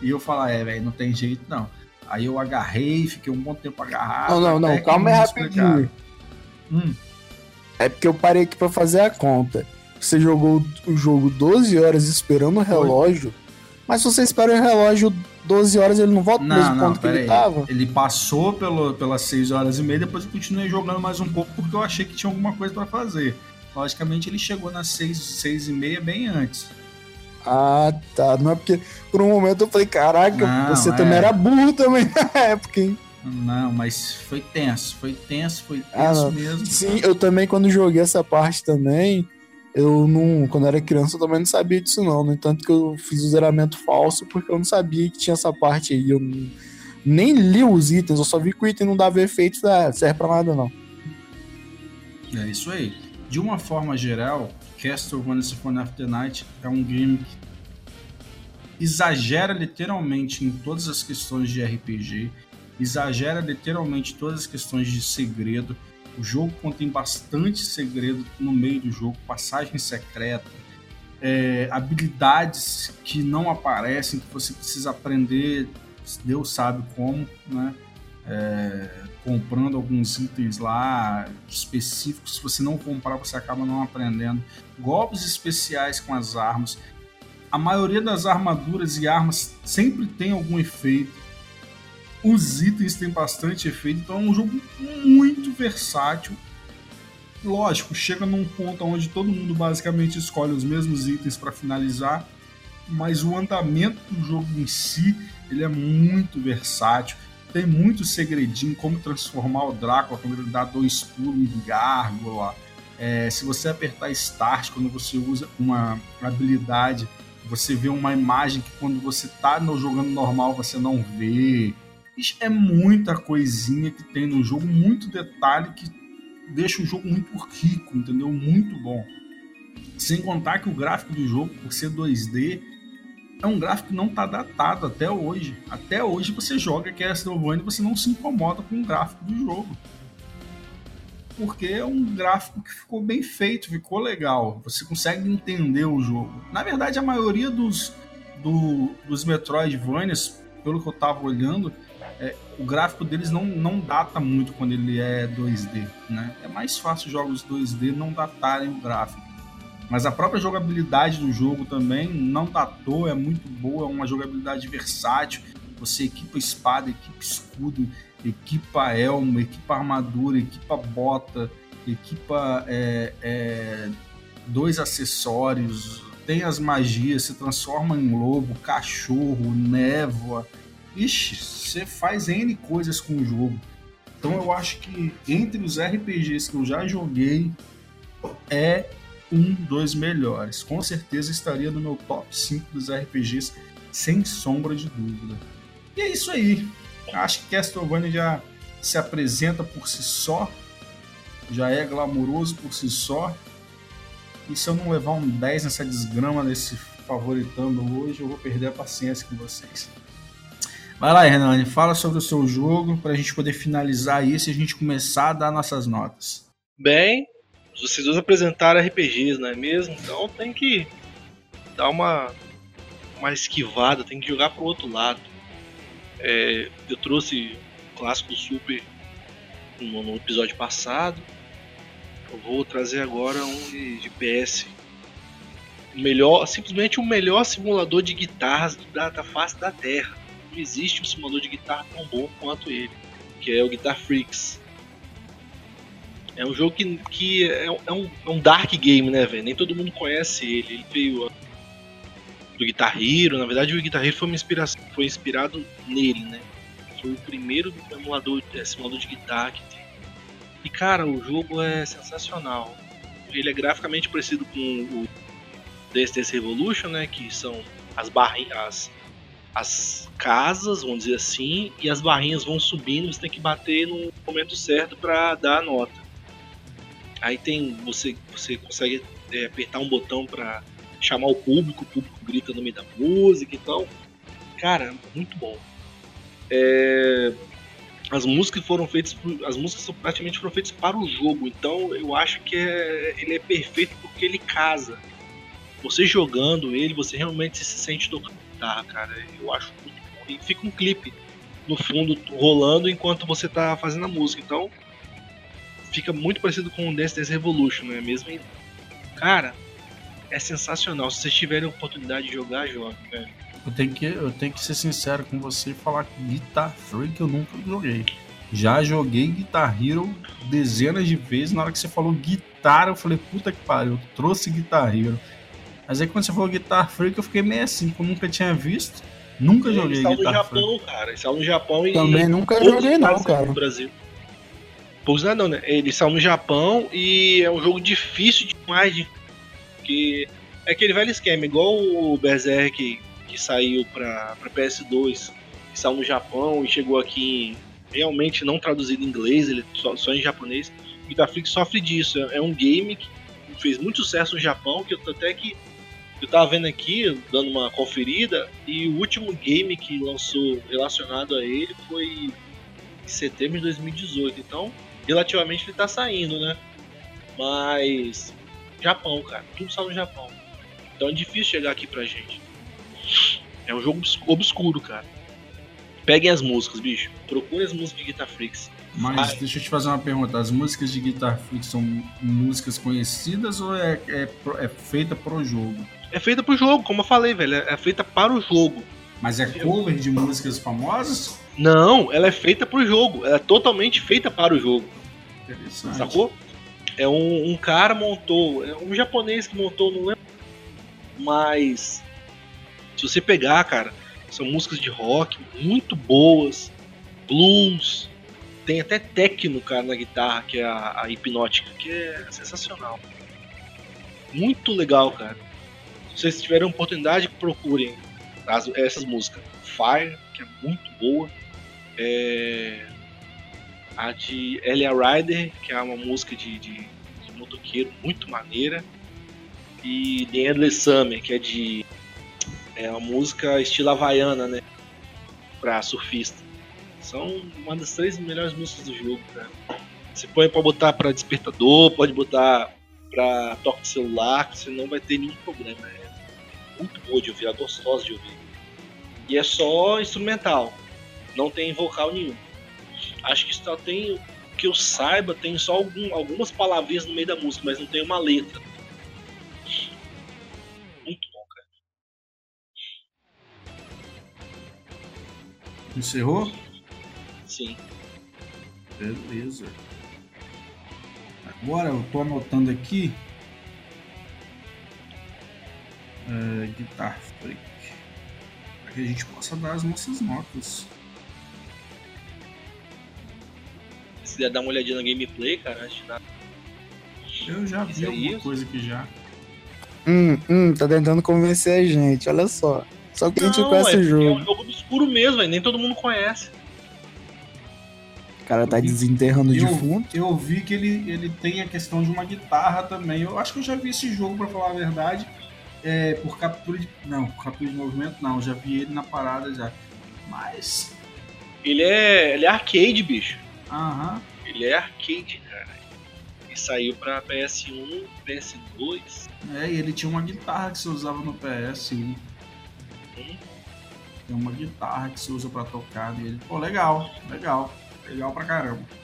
E eu falar, é, velho, não tem jeito não. Aí eu agarrei, fiquei um bom tempo agarrado. Não, não, não, calma aí rapidinho. Hum. É porque eu parei aqui para fazer a conta. Você jogou o jogo 12 horas esperando o relógio, mas se você espera o relógio 12 horas, ele não volta pro mesmo não, ponto que ele aí. tava? Ele passou pelo, pelas 6 horas e meia, depois eu continuei jogando mais um pouco porque eu achei que tinha alguma coisa para fazer. Logicamente ele chegou nas 6, 6 e meia bem antes. Ah, tá. Não é porque por um momento eu falei, caraca, Não, você é. também era burro também na *laughs* época, hein? Não, mas foi tenso, foi tenso, foi Ah, tenso não. mesmo. Sim, eu também, quando joguei essa parte também, eu não. Quando era criança, eu também não sabia disso, não. No entanto, que eu fiz o zeramento falso porque eu não sabia que tinha essa parte aí. Eu não- nem li os itens, eu só vi que o item não dava efeito ah, serve pra nada, não. É isso aí. De uma forma geral, Castlevania Symphony of the Night é um game que exagera literalmente em todas as questões de RPG, exagera literalmente todas as questões de segredo. O jogo contém bastante segredo no meio do jogo, passagem secreta, é, habilidades que não aparecem, que você precisa aprender, Deus sabe como, né? É, comprando alguns itens lá específicos. Se você não comprar, você acaba não aprendendo. Golpes especiais com as armas. A maioria das armaduras e armas sempre tem algum efeito. Os itens têm bastante efeito, então é um jogo muito versátil. Lógico, chega num ponto onde todo mundo basicamente escolhe os mesmos itens para finalizar, mas o andamento do jogo em si ele é muito versátil tem muito segredinho, como transformar o Drácula quando ele dá dois pulos em gárgula. É, se você apertar Start quando você usa uma habilidade, você vê uma imagem que quando você tá no, jogando normal você não vê. Isso é muita coisinha que tem no jogo, muito detalhe que deixa o jogo muito rico, entendeu? Muito bom. Sem contar que o gráfico do jogo, por ser 2D, é um gráfico que não está datado até hoje. Até hoje você joga Castlevania e você não se incomoda com o gráfico do jogo. Porque é um gráfico que ficou bem feito, ficou legal. Você consegue entender o jogo. Na verdade, a maioria dos, do, dos Metroidvanias, pelo que eu estava olhando, é, o gráfico deles não, não data muito quando ele é 2D. Né? É mais fácil jogos 2D não datarem o gráfico. Mas a própria jogabilidade do jogo também não datou, é muito boa, é uma jogabilidade versátil. Você equipa espada, equipa escudo, equipa elmo, equipa armadura, equipa bota, equipa é, é, dois acessórios, tem as magias, se transforma em lobo, cachorro, névoa. Ixi, você faz N coisas com o jogo. Então eu acho que entre os RPGs que eu já joguei, é um dos melhores. Com certeza estaria no meu top 5 dos RPGs, sem sombra de dúvida. E é isso aí. Acho que Castlevania já se apresenta por si só, já é glamouroso por si só. E se eu não levar um 10 nessa desgrama desse favoritando hoje, eu vou perder a paciência com vocês. Vai lá, Renane, fala sobre o seu jogo para a gente poder finalizar isso e a gente começar a dar nossas notas. Bem, vocês dois apresentaram RPGs, não é mesmo? Então tem que dar uma, uma esquivada, tem que jogar pro outro lado. É, eu trouxe o clássico Super no, no, episódio passado. Eu vou trazer agora um de, de PS. O melhor, simplesmente o melhor simulador de guitarras da, da face da Terra. Não existe um simulador de guitarra tão bom quanto ele, que é o Guitar Freaks. É um jogo que, que é, é, um, é um dark game, né, velho? Nem todo mundo conhece ele. Ele veio do Guitar Hero. Na verdade, o Guitar Hero foi, uma inspiração, foi inspirado nele, né? Foi o primeiro emulador, é, simulador de guitarra que tem. E, cara, o jogo é sensacional. ele é graficamente parecido com o Dance Dance Revolution, né? Que são as barrinhas, as, as casas, vamos dizer assim, e as barrinhas vão subindo, você tem que bater no momento certo para dar a nota. Aí tem você você consegue é, apertar um botão para chamar o público, o público grita no meio da música, então, cara, muito bom. É, as músicas foram feitas, as músicas são praticamente foram feitas para o jogo, então eu acho que é, ele é perfeito porque ele casa. Você jogando ele, você realmente se sente tocando guitarra, cara. Eu acho muito bom. E fica um clipe no fundo rolando enquanto você tá fazendo a música, então fica muito parecido com o Dance Dance Revolution, não é mesmo? Cara, é sensacional. Se vocês tiverem a oportunidade de jogar, jogue, velho. Eu tenho, que, eu tenho que ser sincero com você e falar que Guitar Freak eu nunca joguei. Já joguei Guitar Hero dezenas de vezes. Na hora que você falou guitarra, eu falei, puta que pariu, eu trouxe Guitar Hero. Mas aí quando você falou Guitar Freak, eu fiquei meio assim, eu nunca tinha visto. Nunca joguei Eles Guitar no Japão, Freak. cara. Eles no Japão e. Também nunca joguei não, cara. No Brasil. Poucos não, né? Eles são no Japão e é um jogo difícil demais de. Porque é aquele velho esquema, igual o Berserk que saiu pra, pra PS2, que saiu no Japão e chegou aqui realmente não traduzido em inglês, ele só, só em japonês. O Guitar Freak sofre disso. É, é um game que fez muito sucesso no Japão, que eu até que eu tava vendo aqui, dando uma conferida, e o último game que lançou relacionado a ele foi em setembro de 2018. Então, relativamente ele tá saindo, né? Mas Japão, cara, tudo saiu no Japão. Então é difícil chegar aqui pra gente. É um jogo obs- obscuro, cara. Peguem as músicas, bicho. Procurem as músicas de Guitar Freaks. Mas Vai. deixa eu te fazer uma pergunta. As músicas de Guitar Freak são músicas conhecidas ou é, é, é feita pro jogo? É feita pro jogo, como eu falei, velho. É é feita para o jogo. Mas é cover de músicas famosas? Não, ela é feita pro jogo. Ela é totalmente feita para o jogo. Interessante. Sacou? É um, um cara montou, é um japonês que montou, não lembro. Mas se você pegar, cara, são músicas de rock muito boas, blues, tem até techno, cara, na guitarra, que é a, a hipnótica, que é sensacional. Muito legal, cara. Se vocês tiverem oportunidade, procurem as- essas músicas. Fire, que é muito boa. É, a de Elia Rider, que é uma música de, de, de motoqueiro muito maneira. E The Endless Summer, que é de. É uma música estilo havaiana, né? Pra surfista. São uma das três melhores músicas do jogo, cara. Você põe pra botar pra despertador, pode botar pra toque de celular, você não vai ter nenhum problema. É muito boa de ouvir, é gostosa de ouvir. E é só instrumental, não tem vocal nenhum. Acho que só tem, que eu saiba, tem só algum- algumas palavrinhas no meio da música, mas não tem uma letra. Muito bom, cara. Encerrou? Sim. Beleza. Agora eu tô anotando aqui. É, Guitar Freak. Para que a gente possa dar as nossas notas. Se quiser dar uma olhadinha na gameplay, cara, antes de dar. Eu já vi é alguma isso? coisa aqui já. Hum, hum, tá tentando convencer a gente, olha só. Só que a gente conhece é, o é jogo. um jogo obscuro mesmo, velho, nem todo mundo conhece. O cara tá desenterrando de Eu, fundo. eu vi que ele, ele tem a questão de uma guitarra também. Eu acho que eu já vi esse jogo, pra falar a verdade. É, por captura de. Não, por captura de movimento não. Já vi ele na parada já. Mas. Ele é, ele é arcade, bicho. Aham. Ele é arcade, cara. E saiu pra PS1, PS2. É, e ele tinha uma guitarra que você usava no PS. Hum. Tem uma guitarra que você usa pra tocar dele. Pô, legal, legal. Legal pra caramba.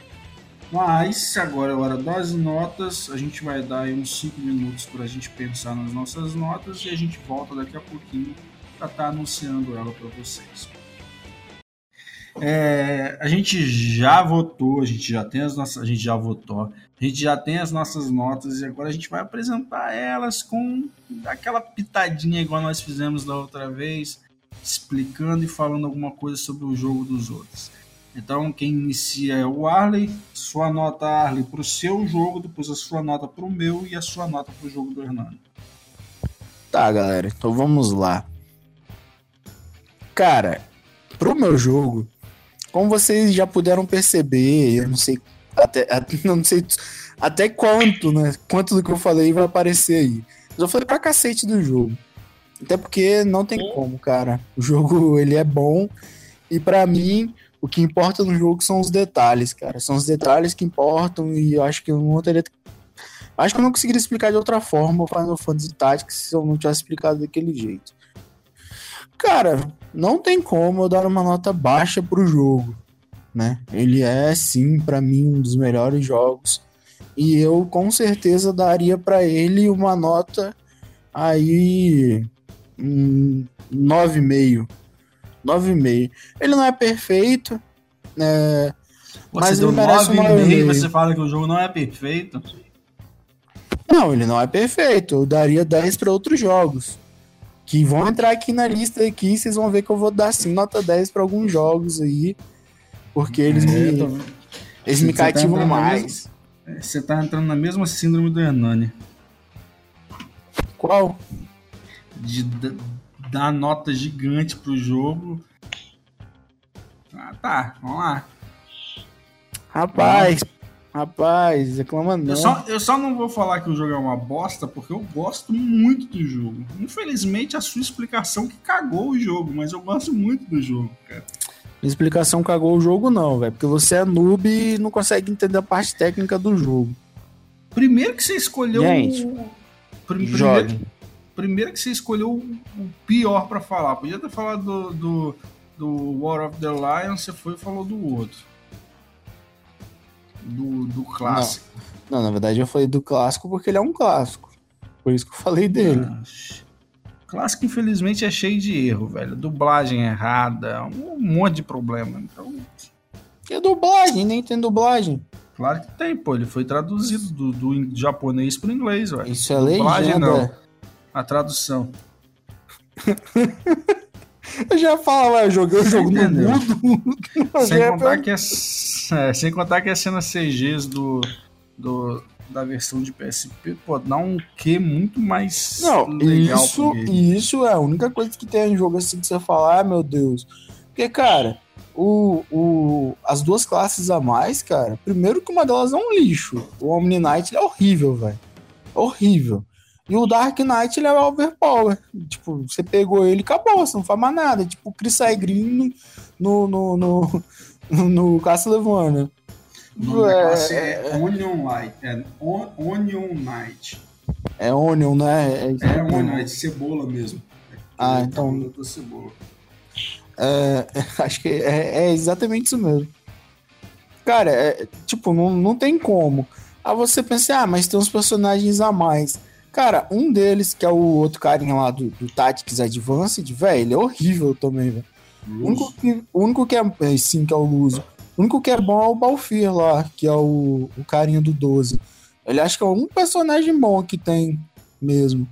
Mas agora é hora das notas. A gente vai dar uns 5 minutos pra gente pensar nas nossas notas e a gente volta daqui a pouquinho pra estar anunciando ela pra vocês. É, a gente já votou, a gente já tem as nossas, a gente já votou, a gente já tem as nossas notas e agora a gente vai apresentar elas com aquela pitadinha igual nós fizemos da outra vez, explicando e falando alguma coisa sobre o jogo dos outros. Então, quem inicia é o Arley, sua nota Arley para o seu jogo, depois a sua nota para o meu e a sua nota para o jogo do Hernando. Tá, galera, então vamos lá. Cara, pro meu jogo, como vocês já puderam perceber, eu não sei até, *laughs* até- não sei até quanto, né? Quanto do que eu falei vai aparecer aí. Mas eu falei pra cacete do jogo. Até porque não tem como, cara. O jogo, ele é bom. E pra mim, o que importa no jogo são os detalhes, cara. São os detalhes que importam e eu acho que eu não teria... Acho que eu não conseguiria explicar de outra forma o Final Fantasy Tactics se eu não tivesse explicado daquele jeito. Cara, não tem como eu dar uma nota baixa pro jogo, né? Ele é sim pra mim um dos melhores jogos e eu com certeza daria pra ele uma nota aí um 9,5. 9,5. Ele não é perfeito, né? Mas Você deu ele merece 9,5 um e 9,5. você fala que o jogo não é perfeito. Não, ele não é perfeito. Eu daria 10 para outros jogos. Que vão entrar aqui na lista aqui, vocês vão ver que eu vou dar sim nota 10 para alguns jogos aí. Porque eles É, me, tô- eles me você tá cativam na mais. É, Você tá entrando na mesma síndrome do Hernani. Qual? De d- dar nota gigante pro jogo. Ah, tá, vamos lá. Rapaz, rapaz, reclama não. Eu só, eu só não vou falar que o jogo é uma bosta, porque eu gosto muito do jogo. Infelizmente, a sua explicação que cagou o jogo, mas eu gosto muito do jogo, cara. Minha explicação cagou o jogo não, velho. Porque você é noob e não consegue entender a parte técnica do jogo. Primeiro que você escolheu Gente, o. Prim- Jogue. Primeiro, que você escolheu o pior pra falar. Podia ter falado do, do, do War of the Lion, você foi e falou do outro. Do, do clássico. Não, na verdade eu falei do clássico porque ele é um clássico. Por isso que eu falei dele. Ah, Clássico, infelizmente, é cheio de erro, velho. Dublagem errada, um monte de problema. Então, E dublagem, nem tem dublagem. claro que tem, pô. Ele foi traduzido do, do japonês pro inglês, velho. Isso é Dublagem, legenda. não. A tradução. *laughs* Eu já falava, eu joguei o jogo *laughs* no mundo. Sem contar, que as, é, sem contar que as cenas CGs do, do, da versão de PSP, pô, dá um quê muito mais Não, legal isso, isso é a única coisa que tem em jogo assim que você fala, ah, meu Deus. Porque, cara, o, o, as duas classes a mais, cara, primeiro que uma delas é um lixo. O Omni Knight é horrível, velho. Horrível. E o Dark Knight ele é overpower. Tipo, você pegou ele e acabou, você não faz mais nada. Tipo o Chris Green no, no, no, no, *laughs* no Castlevania. O da É, classe é Onion Light. É On- Onion Knight. É Onion, né? É mesmo. Onion, é de cebola mesmo. Ah, É então- da cebola. É, *laughs* acho que é, é exatamente isso mesmo. Cara, é, tipo, não, não tem como. Aí você pensa, ah, mas tem uns personagens a mais. Cara, um deles, que é o outro carinha lá do, do Tactics Advanced, velho, ele é horrível também, velho. O único, que, o único que é, é, sim, que é o Luso. O único que é bom é o Balfir lá, que é o, o carinha do 12. Ele acha que é um personagem bom que tem mesmo.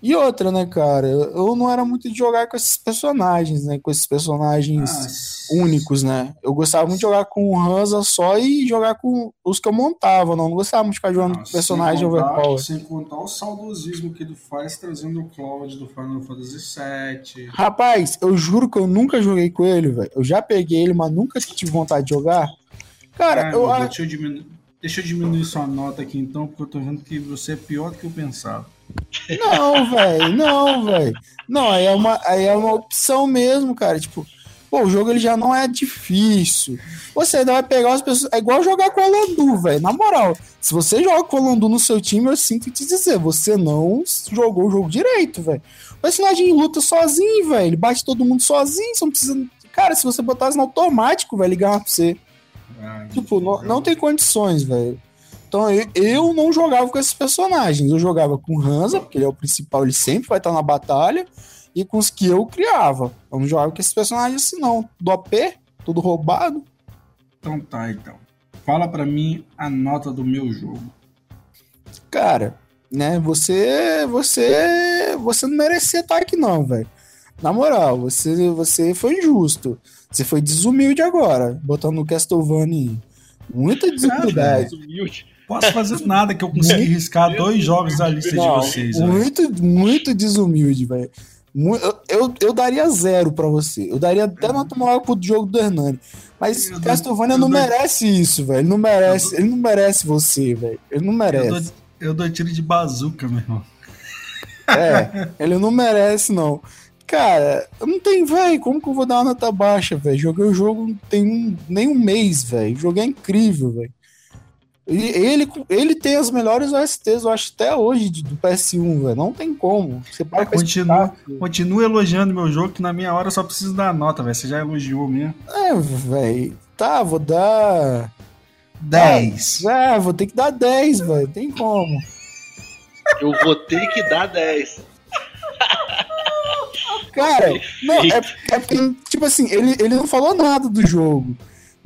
E outra, né, cara? Eu não era muito de jogar com esses personagens, né? Com esses personagens Ah, únicos, né? Eu gostava muito de jogar com o Hansa só e jogar com os que eu montava, não. Não gostava muito de ficar jogando Ah, com personagem sem contar, overpower. Sem contar o saudosismo que ele faz trazendo o Cloud do Final Fantasy VII. Rapaz, eu juro que eu nunca joguei com ele, velho. Eu já peguei ele, mas nunca tive vontade de jogar. Cara, Ah, eu acho. deixa, eu diminuir, deixa eu diminuir sua nota aqui então, porque eu tô vendo que você é pior do que eu pensava. Não, velho, não, velho. Não, aí é, uma, aí é uma opção mesmo, cara. Tipo, pô, o jogo ele já não é difícil. Você ainda vai pegar as pessoas. É igual jogar com o Alandu, velho. Na moral, se você joga com o Alandu no seu time, eu sinto te dizer, você não jogou o jogo direito, velho. O personagem luta sozinho, velho. Ele bate todo mundo sozinho. Você não precisa. Cara, se você botasse no automático, velho, ele ganhava pra você. Ah, Tipo, não, não tem condições, velho. Então eu, não jogava com esses personagens. Eu jogava com o Hansa, porque ele é o principal, ele sempre vai estar na batalha, e com os que eu criava. Eu não jogava com esses personagens assim, não. Do AP, tudo roubado. Então tá, então. Fala pra mim a nota do meu jogo. Cara, né, você. Você. Você não merecia estar aqui, não, velho. Na moral, você, você foi injusto. Você foi desumilde agora, botando o Castlevania. Muita desumildade. Humilde. Posso fazer nada que eu consegui riscar dois jogos da lista de vocês. muito, muito desumilde, velho. Eu, eu, eu daria zero pra você. Eu daria até nota maior pro jogo do Hernani. Mas Eu dou- Castlevania eu não dou- merece isso, velho. Ele não merece, ele não merece você, velho. Ele não Eu merece. dou, eu dou tiro de bazuca, meu irmão. É, ele não merece, não. Cara, eu não tem, velho. Como que eu vou dar uma nota baixa, velho? Joguei o jogo tem um, nem um mês, velho. O jogo é incrível, velho. E Ele, ele tem as melhores OSTs, eu acho, até hoje do PS1, velho. Não tem como. Você para pra Continua, continua elogiando meu jogo, que na minha hora eu só preciso dar nota, velho. Você já elogiou mesmo. É, velho. Tá, vou dar. 10. É, vou ter que dar 10, velho. Tem como. Eu vou ter que dar 10. Cara, *laughs* não, é, é porque, tipo assim, ele, ele não falou nada do jogo.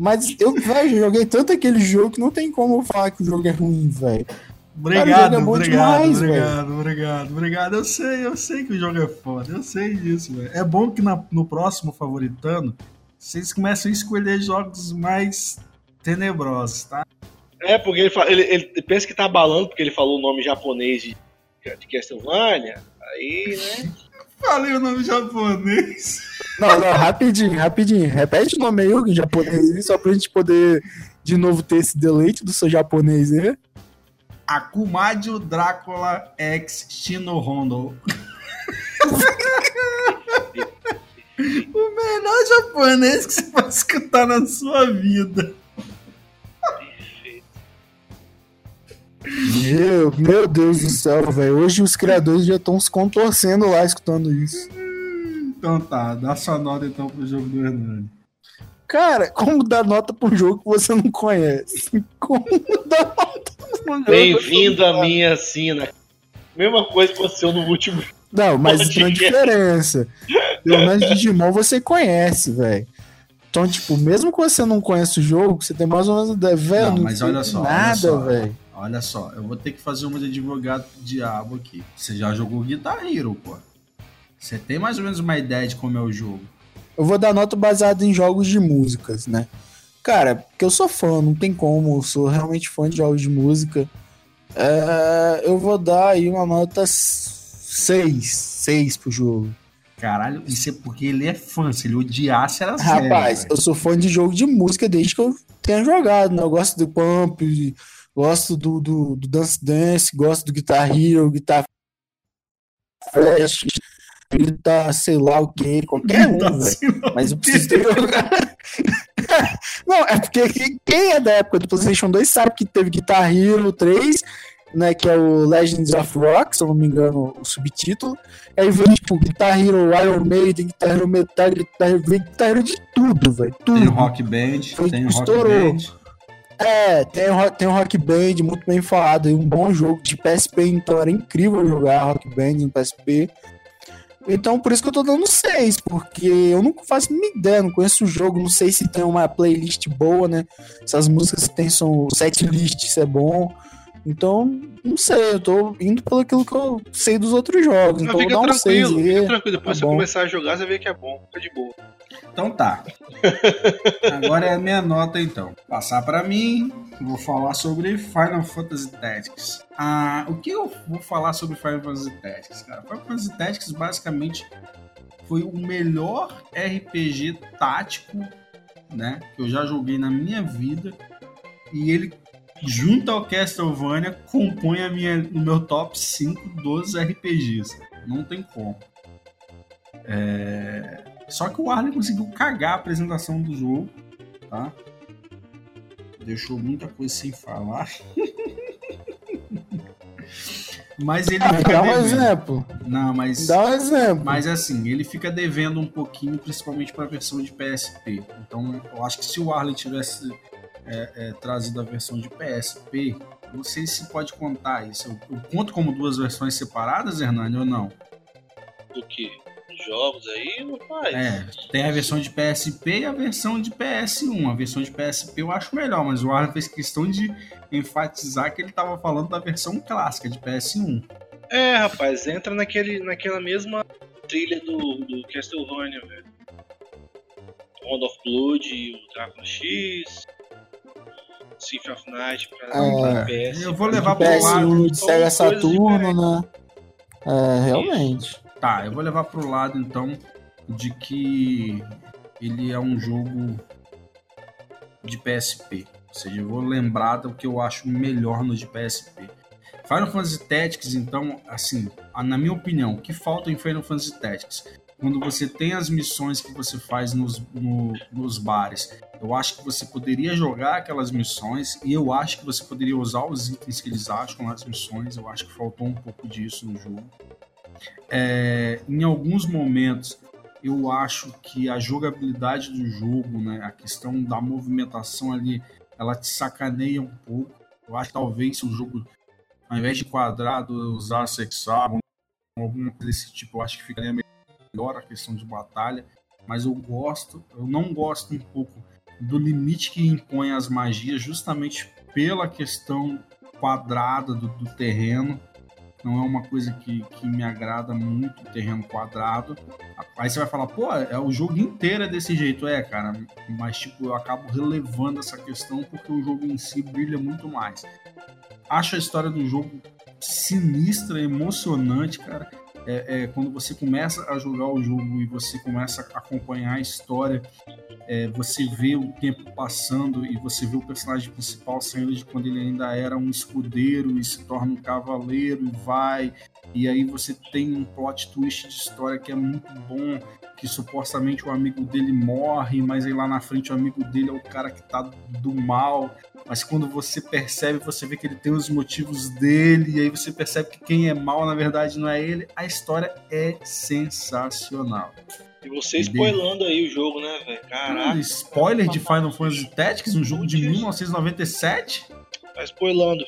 Mas eu, velho, joguei tanto aquele jogo que não tem como eu falar que o jogo é ruim, velho. Obrigado, Cara, o jogo é obrigado, demais, obrigado, obrigado, obrigado. Eu sei, eu sei que o jogo é foda, eu sei disso, velho. É bom que na- no próximo favoritando, vocês começam a escolher jogos mais tenebrosos, tá? É, porque ele, fala- ele, ele pensa que tá abalando porque ele falou o nome japonês de, de Castlevania. Aí, né? Falei o nome japonês. Não, não, rapidinho, rapidinho. Repete o nome aí em japonês aí, só pra gente poder de novo ter esse deleite do seu japonês aí. Akumadio Drácula X Shinohondo. *laughs* o melhor japonês que você vai escutar na sua vida. Meu, meu Deus do céu, velho. Hoje os criadores já estão se contorcendo lá escutando isso. Então tá, dá sua nota então pro jogo do Hernani. Cara, como dar nota um jogo que você não conhece? Como dar nota um jogo? Bem-vindo à minha sina. Mesma coisa que aconteceu no último. Não, mas *laughs* tem uma diferença. Pelo menos Digimon você conhece, velho. Então, tipo, mesmo que você não conheça o jogo, você tem mais ou menos ideia, velho. Não, Não, mas olha só, Nada, velho. Olha só, eu vou ter que fazer uma de advogado diabo aqui. Você já jogou Guitar Hero, pô. Você tem mais ou menos uma ideia de como é o jogo. Eu vou dar nota baseada em jogos de músicas, né? Cara, porque eu sou fã, não tem como. Eu sou realmente fã de jogos de música. É, eu vou dar aí uma nota 6. 6 pro jogo. Caralho, isso é porque ele é fã. Se ele odiasse, era. Rapaz, eu sou fã de jogo de música desde que eu tenha jogado, né? Eu gosto do Pump, gosto do, do, do Dance Dance, gosto do Guitar Hero, Guitar Flash, Guitar sei lá o que, qualquer um, Tá velho. assim. Mas eu preciso. *laughs* Não, é porque quem é da época do PlayStation 2 sabe que teve Guitar Hero 3, né? Que é o Legends of Rock, se eu não me engano, o subtítulo. Aí veio, tipo, Guitar Hero Iron Maiden, Guitar Hero Metal, Guitar Hero, Guitar Hero de tudo, velho. Tudo. Tem o Rock Band, Foi tem o Rock estourou. Band. É, tem Rock- tem o Rock Band, muito bem falado, e um bom jogo de PSP, então era incrível jogar Rock Band no PSP. Então, por isso que eu tô dando 6, porque eu não faço minha ideia, não conheço o jogo, não sei se tem uma playlist boa, né? Se as músicas que tem são set list, se é bom. Então, não sei, eu tô indo pelo aquilo que eu sei dos outros jogos. Então, fica um 6 tranquilo, fica tranquilo. Depois tá você começar a jogar, você vê que é bom. Fica de boa. Então tá. *laughs* Agora é a minha nota então. Passar pra mim, vou falar sobre Final Fantasy Tactics. Ah, o que eu vou falar sobre Final Fantasy Tactics, cara? Final Fantasy Tactics basicamente foi o melhor RPG tático, né, que eu já joguei na minha vida. E ele junto ao Castlevania compõe a minha, o meu top 5 dos RPGs. Não tem como. É... Só que o Arlen conseguiu cagar a apresentação do jogo, tá? Deixou muita coisa sem falar. *laughs* mas ele fica Dá um devendo. exemplo. Não, mas Dá um exemplo. mas assim, ele fica devendo um pouquinho, principalmente para a versão de PSP. Então, eu acho que se o Arlen tivesse é, é, trazido a versão de PSP, não sei se pode contar isso. Eu, eu conto como duas versões separadas, Hernani, ou não? Do que? Jogos aí, faz. É, tem a versão de PSP e a versão de PS1. A versão de PSP eu acho melhor, mas o Arlen fez questão de enfatizar que ele estava falando da versão clássica de PS1. É, rapaz, entra naquele, naquela mesma trilha do, do Castlevania, velho. Round of Blood, o Drácula X, Symphony of Night pra, É. PS. Eu vou levar pro lado. PS1 de Sega Saturno, né? É, realmente. Tá, eu vou levar pro lado então de que ele é um jogo de PSP. Ou seja, eu vou lembrar do que eu acho melhor no de PSP. Final Fantasy Tactics, então, assim, na minha opinião, o que falta em Final Fantasy Tactics? Quando você tem as missões que você faz nos, no- nos bares, eu acho que você poderia jogar aquelas missões e eu acho que você poderia usar os itens que eles acham nas missões. Eu acho que faltou um pouco disso no jogo. É, em alguns momentos, eu acho que a jogabilidade do jogo, né, a questão da movimentação ali, ela te sacaneia um pouco. Eu acho que talvez se o jogo, ao invés de quadrado, usasse hexágono, alguma coisa desse tipo, eu acho que ficaria melhor a questão de batalha. Mas eu gosto, eu não gosto um pouco do limite que impõe as magias, justamente pela questão quadrada do, do terreno. Não é uma coisa que, que me agrada muito, o terreno quadrado. Aí você vai falar, pô, é o jogo inteiro é desse jeito. É, cara, mas tipo, eu acabo relevando essa questão porque o jogo em si brilha muito mais. Acho a história do jogo sinistra, emocionante, cara. É, é, quando você começa a jogar o jogo e você começa a acompanhar a história, é, você vê o tempo passando e você vê o personagem principal saindo de quando ele ainda era um escudeiro e se torna um cavaleiro e vai. E aí você tem um plot twist de história que é muito bom, que supostamente o amigo dele morre, mas aí lá na frente o amigo dele é o cara que tá do mal. Mas quando você percebe, você vê que ele tem os motivos dele, e aí você percebe que quem é mal, na verdade, não é ele. A história é sensacional. E você spoilando aí o jogo, né, velho? Caraca, Spoiler de Final Fantasy Tactics, um jogo de 1997? tá spoilando.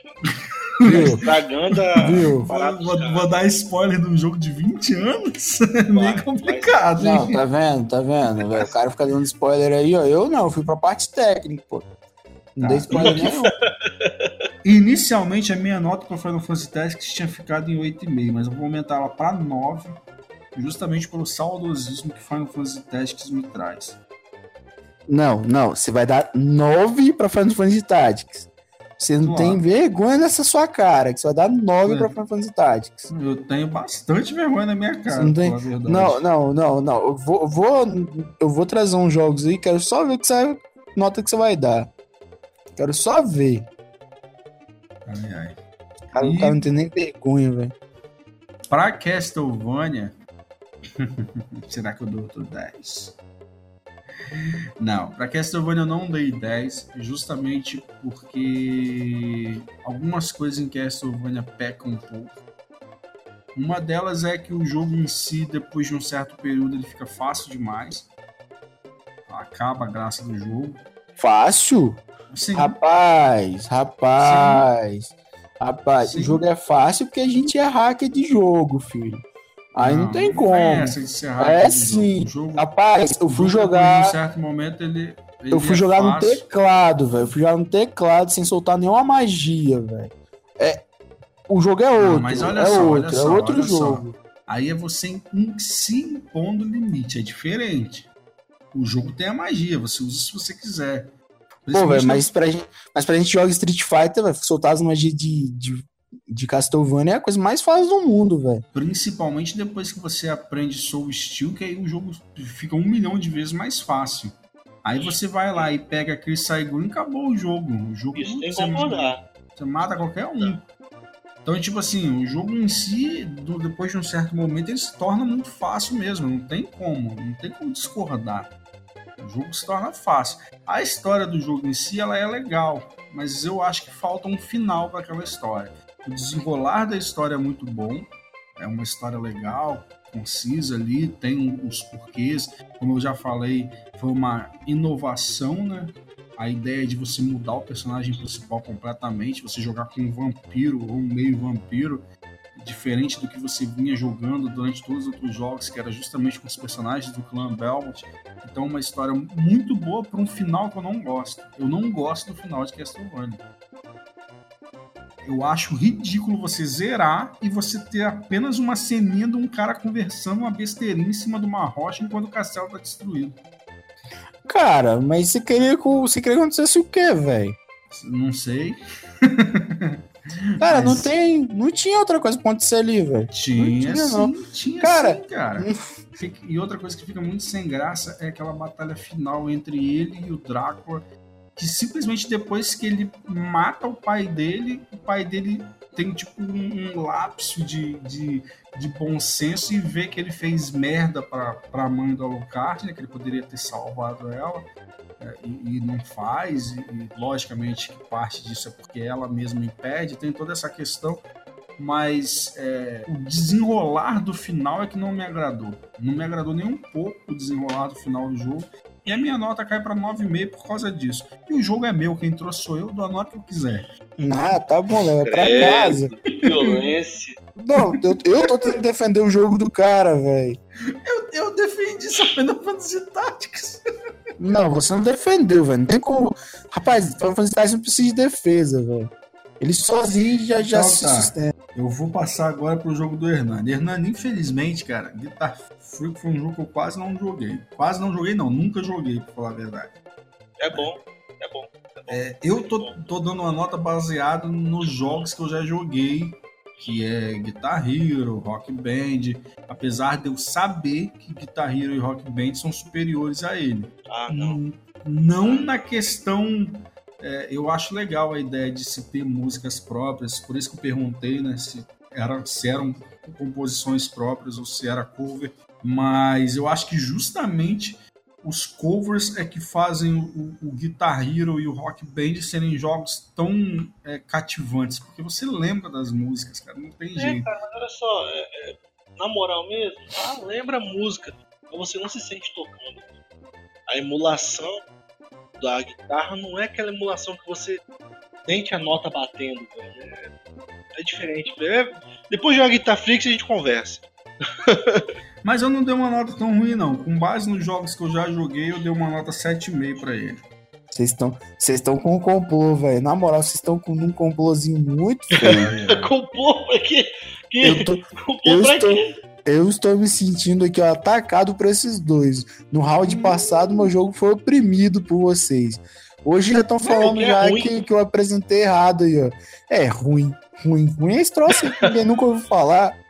Viu? Estragando a Viu? parada Vou, vou dar spoiler de um jogo de 20 anos? *laughs* É meio complicado, hein? Não, tá vendo? Tá vendo? velho? O cara fica dando spoiler aí, ó. Eu não, eu fui pra parte técnica, pô. Não Tá. dei spoiler nenhum. Inicialmente a minha nota para Final Fantasy Tactics tinha ficado em 8,5, mas eu vou aumentar ela para 9, justamente pelo saudosismo que Final Fantasy Tactics me traz. Não, não. Você vai dar 9 pra Final Fantasy Tactics. Você não Claro. tem vergonha nessa sua cara, que você vai dar 9 É. pra Final Fantasy Tactics. Eu tenho bastante vergonha na minha cara, Você não tem-. Não, não, não, não. Eu vou, eu vou, eu vou trazer uns jogos aí, quero só ver que você, nota que você vai dar. Quero só ver. Ai, ai. Cara, E- O cara não tem nem vergonha, velho. Pra Castlevania, *laughs* será que eu dou outro 10? Não, pra Castlevania eu não dei 10, justamente porque algumas coisas em Castlevania pecam um pouco. Uma delas é que o jogo em si, depois de um certo período, ele fica fácil demais. Acaba a graça do jogo. Fácil? Sim, Rapaz, rapaz. Rapaz, Sim. o jogo é fácil porque a gente é hacker de jogo, filho. Aí não, tem como. tem ser É rápido, sim. Jogo, Rapaz, eu fui jogo, jogar. Em um certo momento ele. ele Eu fui é jogar no fácil. teclado, velho. Eu fui jogar no teclado sem soltar nenhuma magia, velho. É, o jogo é outro. mas olha é só, olha outro, só, é outro olha só. jogo. Aí é você se impondo limite, é diferente. O jogo tem a magia, você usa se você quiser. Pô, velho, mas pra, gente, mas pra gente jogar Street Fighter, velho, soltar as magias de, de, de Castlevania é a coisa mais fácil do mundo, velho. Principalmente depois que você aprende Soul Steel, que aí o jogo fica um milhão de vezes mais fácil. Aí você vai lá e pega aquele Saigun e acabou o jogo. O jogo Isso tem que você, você mata qualquer um. Então, tipo assim, o jogo em si, do- depois de um certo momento, ele se torna muito fácil mesmo. Não tem como, não tem como discordar. O jogo se torna fácil. A história do jogo em si, ela é legal, mas eu acho que falta um final para aquela história. O desenrolar da história é muito bom, é uma história legal, concisa ali, tem os porquês. Como eu já falei, foi uma inovação, né? A ideia de você mudar o personagem principal completamente, você jogar com um vampiro ou um meio vampiro, diferente do que você vinha jogando durante todos os outros jogos, que era justamente com os personagens do clã Belmont. Então, uma história muito boa para um final que eu não gosto. Eu não gosto do final de Castlevania. eu acho ridículo você zerar e você ter apenas uma ceninha de um cara conversando uma besteirinha em cima de uma rocha enquanto o castelo tá destruído. Cara, mas você queria que, você queria que acontecesse o quê, velho? Não sei. *laughs* Cara, Mas- não tem. Não tinha outra coisa pra acontecer ali, velho. Tinha, tinha, sim, não. tinha Cara, sim, cara. Fica- E outra coisa que fica muito sem graça é aquela batalha final entre ele e o Drácula, que simplesmente depois que ele mata o pai dele, o pai dele tem tipo um, um lapso de, de, de bom senso e vê que ele fez merda pra, pra mãe do Alucard, né, que ele poderia ter salvado ela. é, E, e não faz, e, e logicamente parte disso é porque ela mesma impede, tem toda essa questão mas é, o desenrolar do final é que não me agradou. Não me agradou nem um pouco o desenrolar do final do jogo. E a minha nota cai para 9,5 por causa disso. E o jogo é meu, quem trouxe sou eu, dou a nota que eu quiser. Ah, tá bom, leva pra Credo, casa. que violência. Não, eu, eu tô tentando defender o jogo do cara, velho. Eu, eu defendi só Final Fantasy Tactics. Não, você não defendeu, velho. Não tem como. Rapaz, Final Fantasy Tactics não precisa de defesa, velho. Ele sozinho já, já Então se tá. sustenta. Eu vou passar agora pro jogo do Hernani. Hernani, infelizmente, cara, Guitar Freak foi um jogo que eu quase não joguei. Quase não joguei, não. Nunca joguei, pra falar a verdade. É bom, é bom. É, eu tô, tô dando uma nota baseada nos jogos que eu já joguei, que é Guitar Hero, Rock Band, apesar de eu saber que Guitar Hero e Rock Band são superiores a ele. Ah, não. Não na questão. É, eu acho legal a ideia de se ter músicas próprias, por isso que eu perguntei né, se, era, se eram composições próprias ou se era cover, mas eu acho que justamente os covers é que fazem o, o Guitar Hero e o Rock Band serem jogos tão é, cativantes, porque você lembra das músicas, cara, não tem É, jeito. cara, mas olha só, é, é, na moral mesmo, ah, lembra a música, mas você não se sente tocando. A emulação da guitarra não é aquela emulação que você sente a nota batendo, velho. É, é diferente. É, depois de uma Guitar Freaks a gente conversa. *laughs* Mas eu não dei uma nota tão ruim, não. Com base nos jogos que eu já joguei, eu dei uma nota 7,5 pra ele. Vocês estão vocês estão com um complô, velho. Na moral, vocês estão com um complôzinho muito feio. Mas que. que eu, tô, compor eu pra estou- quê? Eu estou me sentindo aqui ó, atacado por esses dois. No round passado, meu jogo foi oprimido por vocês. Hoje já estão falando que é já que, que eu apresentei errado aí, ó. É ruim, ruim, ruim. É esse troço aí que ninguém *laughs* nunca ouviu falar. *laughs*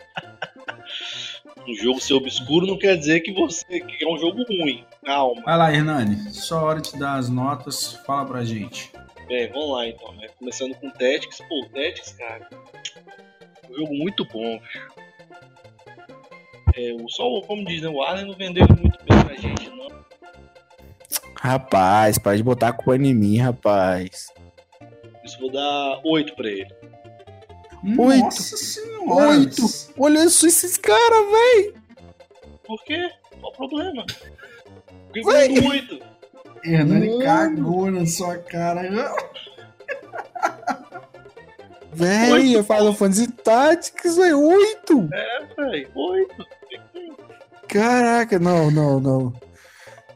Um jogo ser obscuro não quer dizer que você que é um jogo ruim. Calma. Vai lá, Hernani. Só hora de dar as notas. Fala pra gente. Bem, vamos lá então, né? Começando com o Tactics. Pô, o Tactics, cara. Um jogo muito bom, bicho. É, o, só, o- como diz, né? O Allen não vendeu muito bem pra gente, não. Rapaz, pode botar a culpa em mim, rapaz. Isso eu vou dar 8 pra ele. Oito. Nossa senhora. Oito. Olha só esses caras, velho. Por quê? Qual o problema? Por que eu 8? Hernani cagou na sua cara. Velho, Final Fantasy Tactics, velho. Oito. É, velho, 8. Caraca, não, não, não.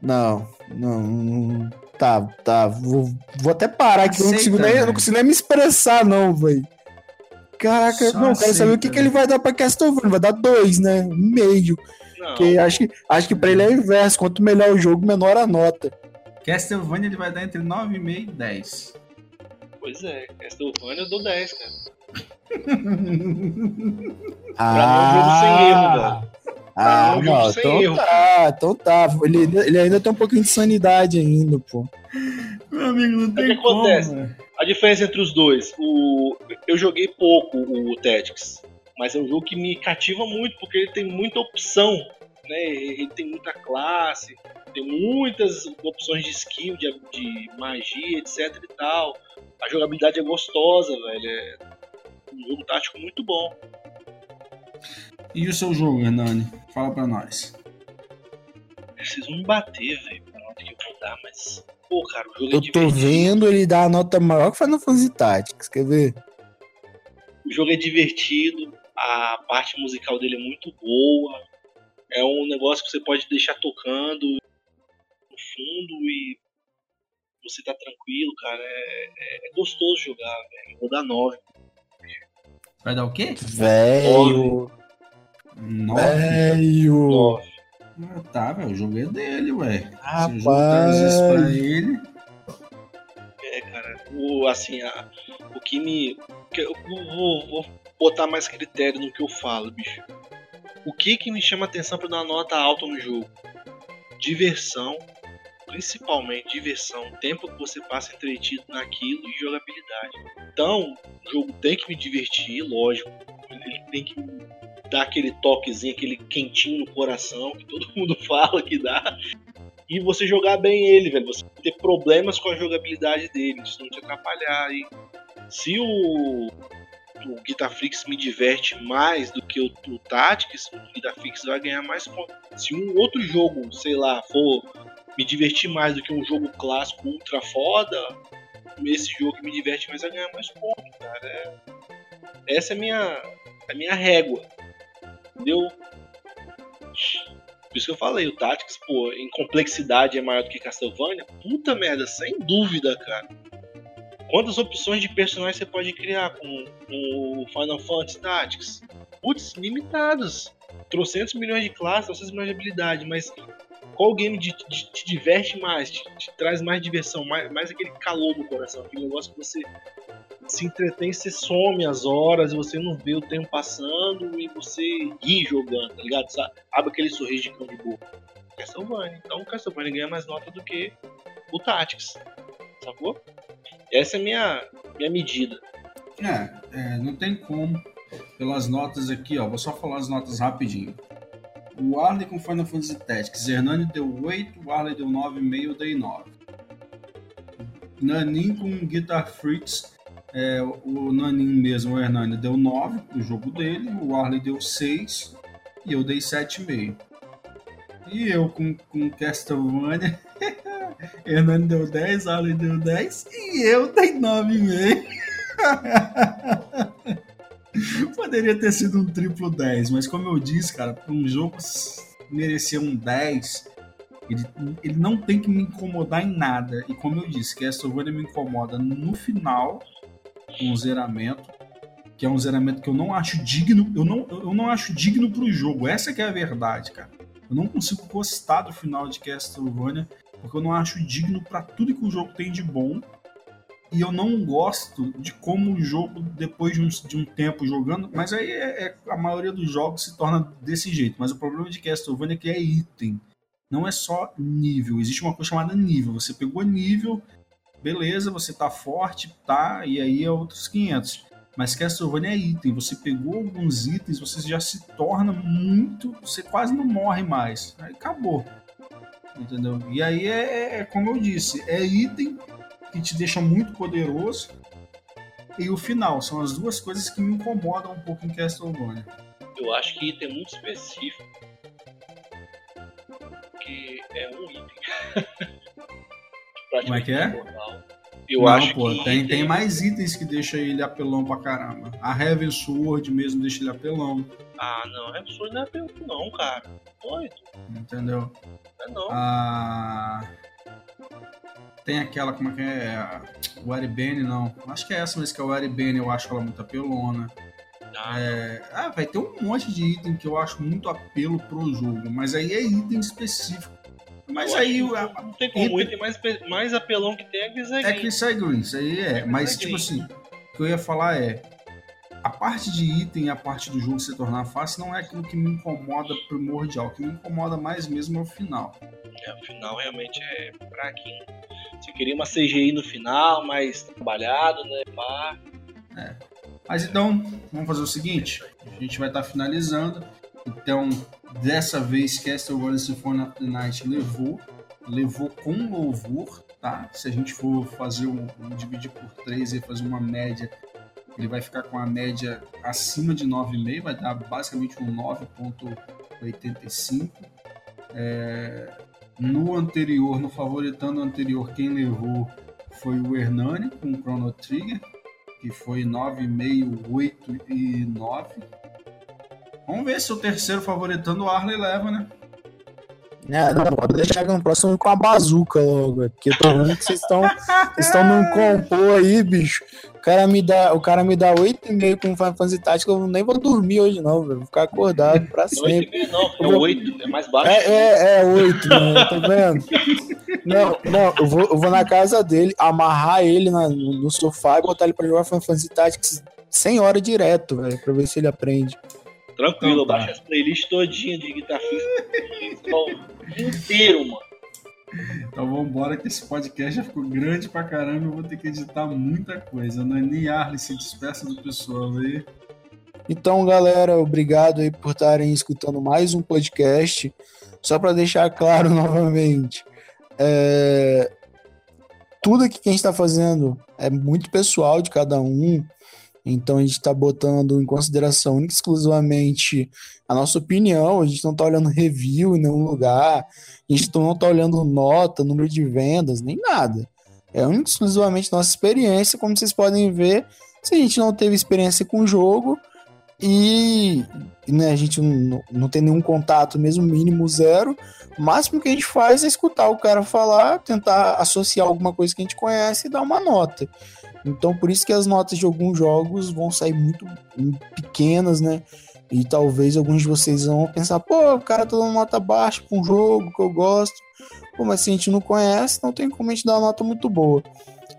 Não, não. não. Tá, tá. Vou, vou até parar aqui. Eu não, consigo nem, não consigo nem me expressar, não, velho. Caraca, Só não, quero saber o que, que ele vai dar pra Castlevania. Vai dar dois, né? Um meio. Não, Porque acho que, acho que pra ele é o inverso. Quanto melhor o jogo, menor a nota. Castlevania ele vai dar entre 9,5 e 10. pois é. Castlevania eu dou 10, cara. Ah, mim, um jogo sem erro, velho. Ah, mim, um jogo não, sem então erro. tá, então tá. Ele, ainda- ele ainda tem um pouquinho de sanidade ainda, pô. Meu amigo, não o tem que como. acontece? A diferença entre os dois, o... eu joguei pouco o Tactics, mas é um jogo que me cativa muito, porque ele tem muita opção, né? Ele tem muita classe, tem muitas opções de skill, de, de magia, etc e tal. A jogabilidade é gostosa, velho. É um jogo tático muito bom. E o seu jogo, Hernani? Fala pra nós. Vocês vão me bater, velho, pra nota que eu vou dar, mas. Pô, cara, o jogo é Eu tô divertido. vendo ele dar a nota maior que Final Fantasy Tactics, quer ver? O jogo é divertido, a parte musical dele é muito boa. É um negócio que você pode deixar tocando no fundo e você tá tranquilo, cara. É, é- é gostoso jogar, velho. Eu Vou dar 9. Vai dar o quê? Velho. Velho. Ah, tá, velho. O jogo é dele, ué. Se o Rapaz. jogo traz isso pra ele. É, cara. O, assim, a- o que me. que eu vou, vou botar mais critério no que eu falo, bicho. O que que me chama atenção pra dar uma nota alta no jogo? Diversão. Principalmente diversão. Tempo que você passa entretido naquilo e jogabilidade. Então, o jogo tem que me divertir, lógico. Ele tem que dar aquele toquezinho, aquele quentinho no coração que todo mundo *laughs* fala que dá. E você jogar bem ele, velho. Você ter problemas com a jogabilidade dele, isso não te atrapalhar. E se o, o Guitarflix me diverte mais do que o, o Tactics, o Guitarflix vai ganhar mais pontos. Se um outro jogo, sei lá, for me divertir mais do que um jogo clássico ultra foda, esse jogo que me diverte mais vai ganhar mais pontos, cara. É- essa é a minha, a minha régua. Entendeu? Por isso que eu falei, o Tactics, pô, em complexidade é maior do que Castlevania. Puta merda, sem dúvida, cara. Quantas opções de personagens você pode criar com, o Final Fantasy Tactics? Putz, limitadas. Trocentos milhões de classes, trocentos milhões de habilidade, mas qual game te, te- te diverte mais, te, te traz mais diversão, mais, mais aquele calor no coração, aquele negócio que você se entretém, você some as horas, você não vê o tempo passando e você ri jogando, tá ligado? Sabe? Abre aquele sorriso de cão de boca. Castlevania. Então o Castlevania ganha mais nota do que o Tactics. Sacou? Essa é a minha, minha medida. É, é, não tem como. Pelas notas aqui, ó. Vou só falar as notas rapidinho. O Arley com Final Fantasy Tactics. Hernani deu 8, o Arley deu 9,5, eu dei 9. Nanin com Guitar Freaks. É, o Nanin mesmo, o Hernani, deu 9 pro jogo dele. O Arley deu 6 e eu dei 7,5. E eu com, com Castlevania. *laughs* Hernani deu 10, Arley deu 10 e eu dei 9,5. *laughs* Poderia ter sido um triplo 10, mas como eu disse, cara, para um jogo merecer um 10, ele, ele não tem que me incomodar em nada. E como eu disse, Castlevania me incomoda no final, com o zeramento, que é um zeramento que eu não acho digno, eu não, eu não acho digno pro jogo. Essa que é a verdade, cara. Eu não consigo gostar do final de Castlevania, porque eu não acho digno para tudo que o jogo tem de bom e eu não gosto de como o jogo, depois de um, de um tempo jogando, mas aí é, é- a maioria dos jogos se torna desse jeito. Mas o problema de Castlevania é que é item, não é só nível. Existe uma coisa chamada nível. Você pegou nível, beleza, você tá forte, tá, e aí é outros 500. Mas Castlevania é item. Você pegou alguns itens, você já se torna muito. Você quase não morre mais. Aí acabou. Entendeu? E aí é, é como eu disse: é item que te deixa muito poderoso. E o final, são as duas coisas que me incomodam um pouco em Castlevania. Eu acho que item muito específico. Que é um item. *laughs* Como é que é? Mortal. Eu Não, acho pô, que tem, item- tem mais itens que deixam ele apelão pra caramba. A Heaven Sword mesmo deixa ele apelão, Ah, não, é absurdo não é pelo não, cara. Doido, entendeu? é não. Ah, tem aquela, como é que é? O Aribene, não. Acho que é essa mesmo que é o Aribene, eu acho ela muito apelona. Ah, É, ah, vai ter um monte de item que eu acho muito apelo pro jogo, mas aí é item específico. Mas eu aí a- não tem como. O item mais, mais apelão que tem é Grizzly É Chris Green, isso aí é. Mas, tipo assim, o que eu ia falar é. A parte de item e a parte do jogo se tornar fácil não é aquilo que me incomoda primordial. O que me incomoda mais mesmo é o final. É, o final realmente é fraquinho. Você queria uma CGI no final, mais trabalhado, né? Pá. Mas então, vamos fazer o seguinte: a gente vai estar finalizando. Então, dessa vez, Castlevania Symphony of the Night levou, levou com louvor, tá? Se a gente for fazer um, um dividir por 3 e fazer uma média, ele vai ficar com a média acima de 9,5, vai dar basicamente um 9,85. É, no anterior, no favoritando anterior, quem levou foi o Hernani com o Chrono Trigger que foi 9,5, 8 e 9. Vamos ver se o terceiro favoritando o Arley leva, né? É, não, pode deixar que no próximo com a bazuca logo. é Porque eu tô vendo que vocês estão num complô aí, bicho. O cara me dá, o cara me dá 8,5 com Final Fantasy Tactics, eu nem vou dormir hoje não, velho. Vou ficar acordado pra Não é sempre. 8,5 não, é 8, é mais baixo. É, é, é 8, né? Tá vendo? Não, não, eu vou, eu vou na casa dele, amarrar ele na- no, sofá e botar ele pra jogar Final Fantasy Tactics 100 horas direto, velho, pra ver se ele aprende. Tranquilo, Então tá. baixa as playlists todinha de Guitar Fista. o dia inteiro, mano. Então vambora que esse podcast já ficou grande pra caramba. Eu vou ter que editar muita coisa. Não é nem Arley se despeça do pessoal aí. Então, galera, obrigado aí por estarem escutando mais um podcast. Só para deixar claro *laughs* novamente, é, tudo aqui que a gente está fazendo é muito pessoal de cada um. Então a gente está botando em consideração exclusivamente a nossa opinião. A gente não está olhando review em nenhum lugar. A gente não está olhando nota, número de vendas, nem nada. É exclusivamente nossa experiência. Como vocês podem ver, se a gente não teve experiência com o jogo, e né, a gente não, não tem nenhum contato, mesmo mínimo zero. O máximo que a gente faz é escutar o cara falar, tentar associar alguma coisa que a gente conhece e dar uma nota. Então, por isso que as notas de alguns jogos vão sair muito pequenas, né? E talvez alguns de vocês vão pensar, pô, o cara tá dando nota baixa pra um jogo que eu gosto. Pô, mas se a gente não conhece, não tem como a gente dar uma nota muito boa.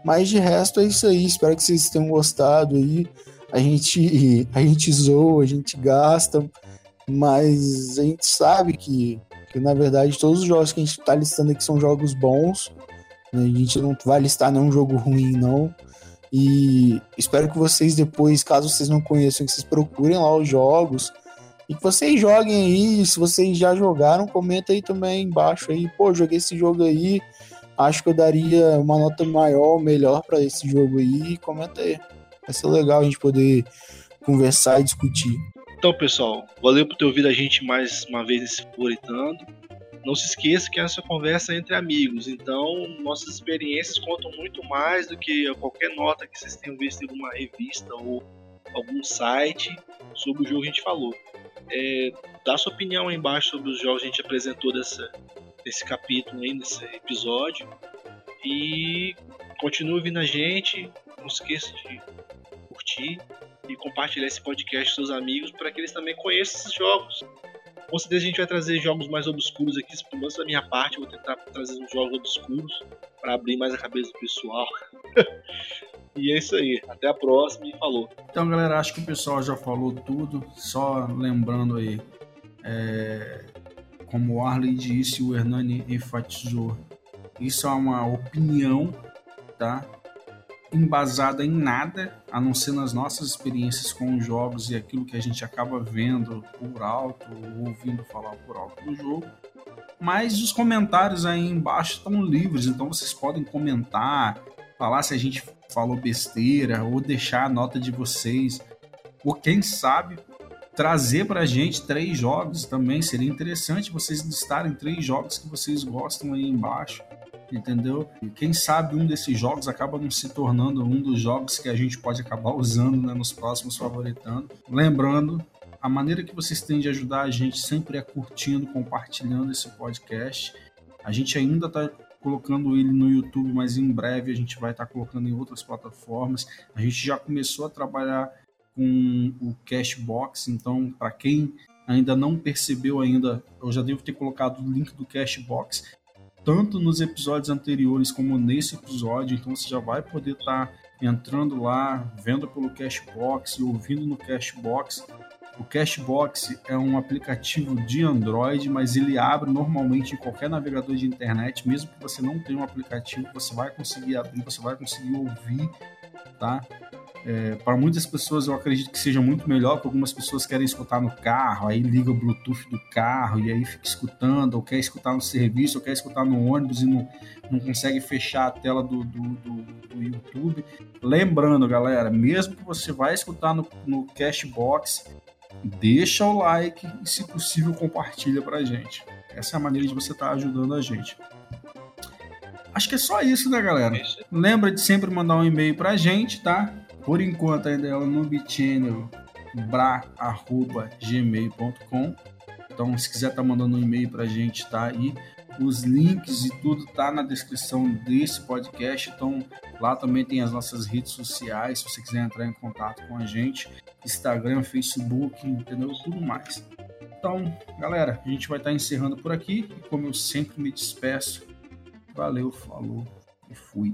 Mas de resto é isso aí. Espero que vocês tenham gostado aí a gente, *laughs* a gente zoa, a gente gasta, mas a gente sabe que, que, na verdade, todos os jogos que a gente tá listando aqui são jogos bons. né? A gente não vai listar nenhum jogo ruim, não. E espero que vocês depois, caso vocês não conheçam, que vocês procurem lá os jogos e que vocês joguem aí. Se vocês já jogaram, comenta aí também embaixo aí. Pô, joguei esse jogo aí. Acho que eu daria uma nota maior, melhor para esse jogo aí. Comenta aí. Vai ser legal a gente poder conversar e discutir. Então, pessoal, valeu por ter ouvido a gente mais uma vez nesse Floritando. Não se esqueça que essa conversa é entre amigos, então nossas experiências contam muito mais do que qualquer nota que vocês tenham visto em alguma revista ou algum site sobre o jogo que a gente falou. É, dá sua opinião aí embaixo sobre os jogos que a gente apresentou dessa, desse capítulo aí, nesse episódio. E continue ouvindo a gente. Não esqueça de curtir e compartilhar esse podcast com seus amigos para que eles também conheçam esses jogos. Com certeza a gente vai trazer jogos mais obscuros aqui, pelo menos da minha parte, eu vou tentar trazer uns jogos obscuros para abrir mais a cabeça do pessoal. *laughs* e é isso aí, até a próxima e falou. Então, galera, acho que o pessoal já falou tudo. Só lembrando aí, é, como o Arley disse, o Hernani enfatizou, isso é uma opinião, tá? Embasada em nada, a não ser nas nossas experiências com os jogos e aquilo que a gente acaba vendo por alto, ou ouvindo falar por alto do jogo. Mas os comentários aí embaixo estão livres, então vocês podem comentar, falar se a gente falou besteira, ou deixar a nota de vocês, ou quem sabe trazer pra gente três jogos também. Seria interessante vocês listarem três jogos que vocês gostam aí embaixo entendeu? E quem sabe um desses jogos acaba não se tornando um dos jogos que a gente pode acabar usando né, nos próximos favoritando. Lembrando, a maneira que vocês têm de ajudar a gente sempre é curtindo, compartilhando esse podcast. A gente ainda está colocando ele no YouTube, mas em breve a gente vai estar tá colocando em outras plataformas. A gente já começou a trabalhar com o Cashbox, então para quem ainda não percebeu ainda, eu já devo ter colocado o link do Cashbox tanto nos episódios anteriores como nesse episódio, então você já vai poder estar tá entrando lá, vendo pelo Cashbox e ouvindo no Cashbox. O Cashbox é um aplicativo de Android, mas ele abre normalmente em qualquer navegador de internet, mesmo que você não tenha um aplicativo, você vai conseguir abrir, você vai conseguir ouvir, tá? É, para muitas pessoas eu acredito que seja muito melhor, porque algumas pessoas querem escutar no carro, aí liga o Bluetooth do carro e aí fica escutando, ou quer escutar no serviço, ou quer escutar no ônibus e não, não consegue fechar a tela do, do, do, do YouTube. Lembrando, galera, mesmo que você vai escutar no, no Cashbox, deixa o like e, se possível, compartilha pra gente. Essa é a maneira de você estar tá ajudando a gente. Acho que é só isso, né, galera? Lembra de sempre mandar um e-mail pra gente, tá? Por enquanto ainda é o noobchannel.bra.gmail.com Então, se quiser tá mandando um e-mail para a gente, tá aí. Os links e tudo tá na descrição desse podcast. Então, lá também tem as nossas redes sociais, se você quiser entrar em contato com a gente, Instagram, Facebook, entendeu? Tudo mais. Então, galera, a gente vai estar tá encerrando por aqui. E como eu sempre me despeço, valeu, falou e fui.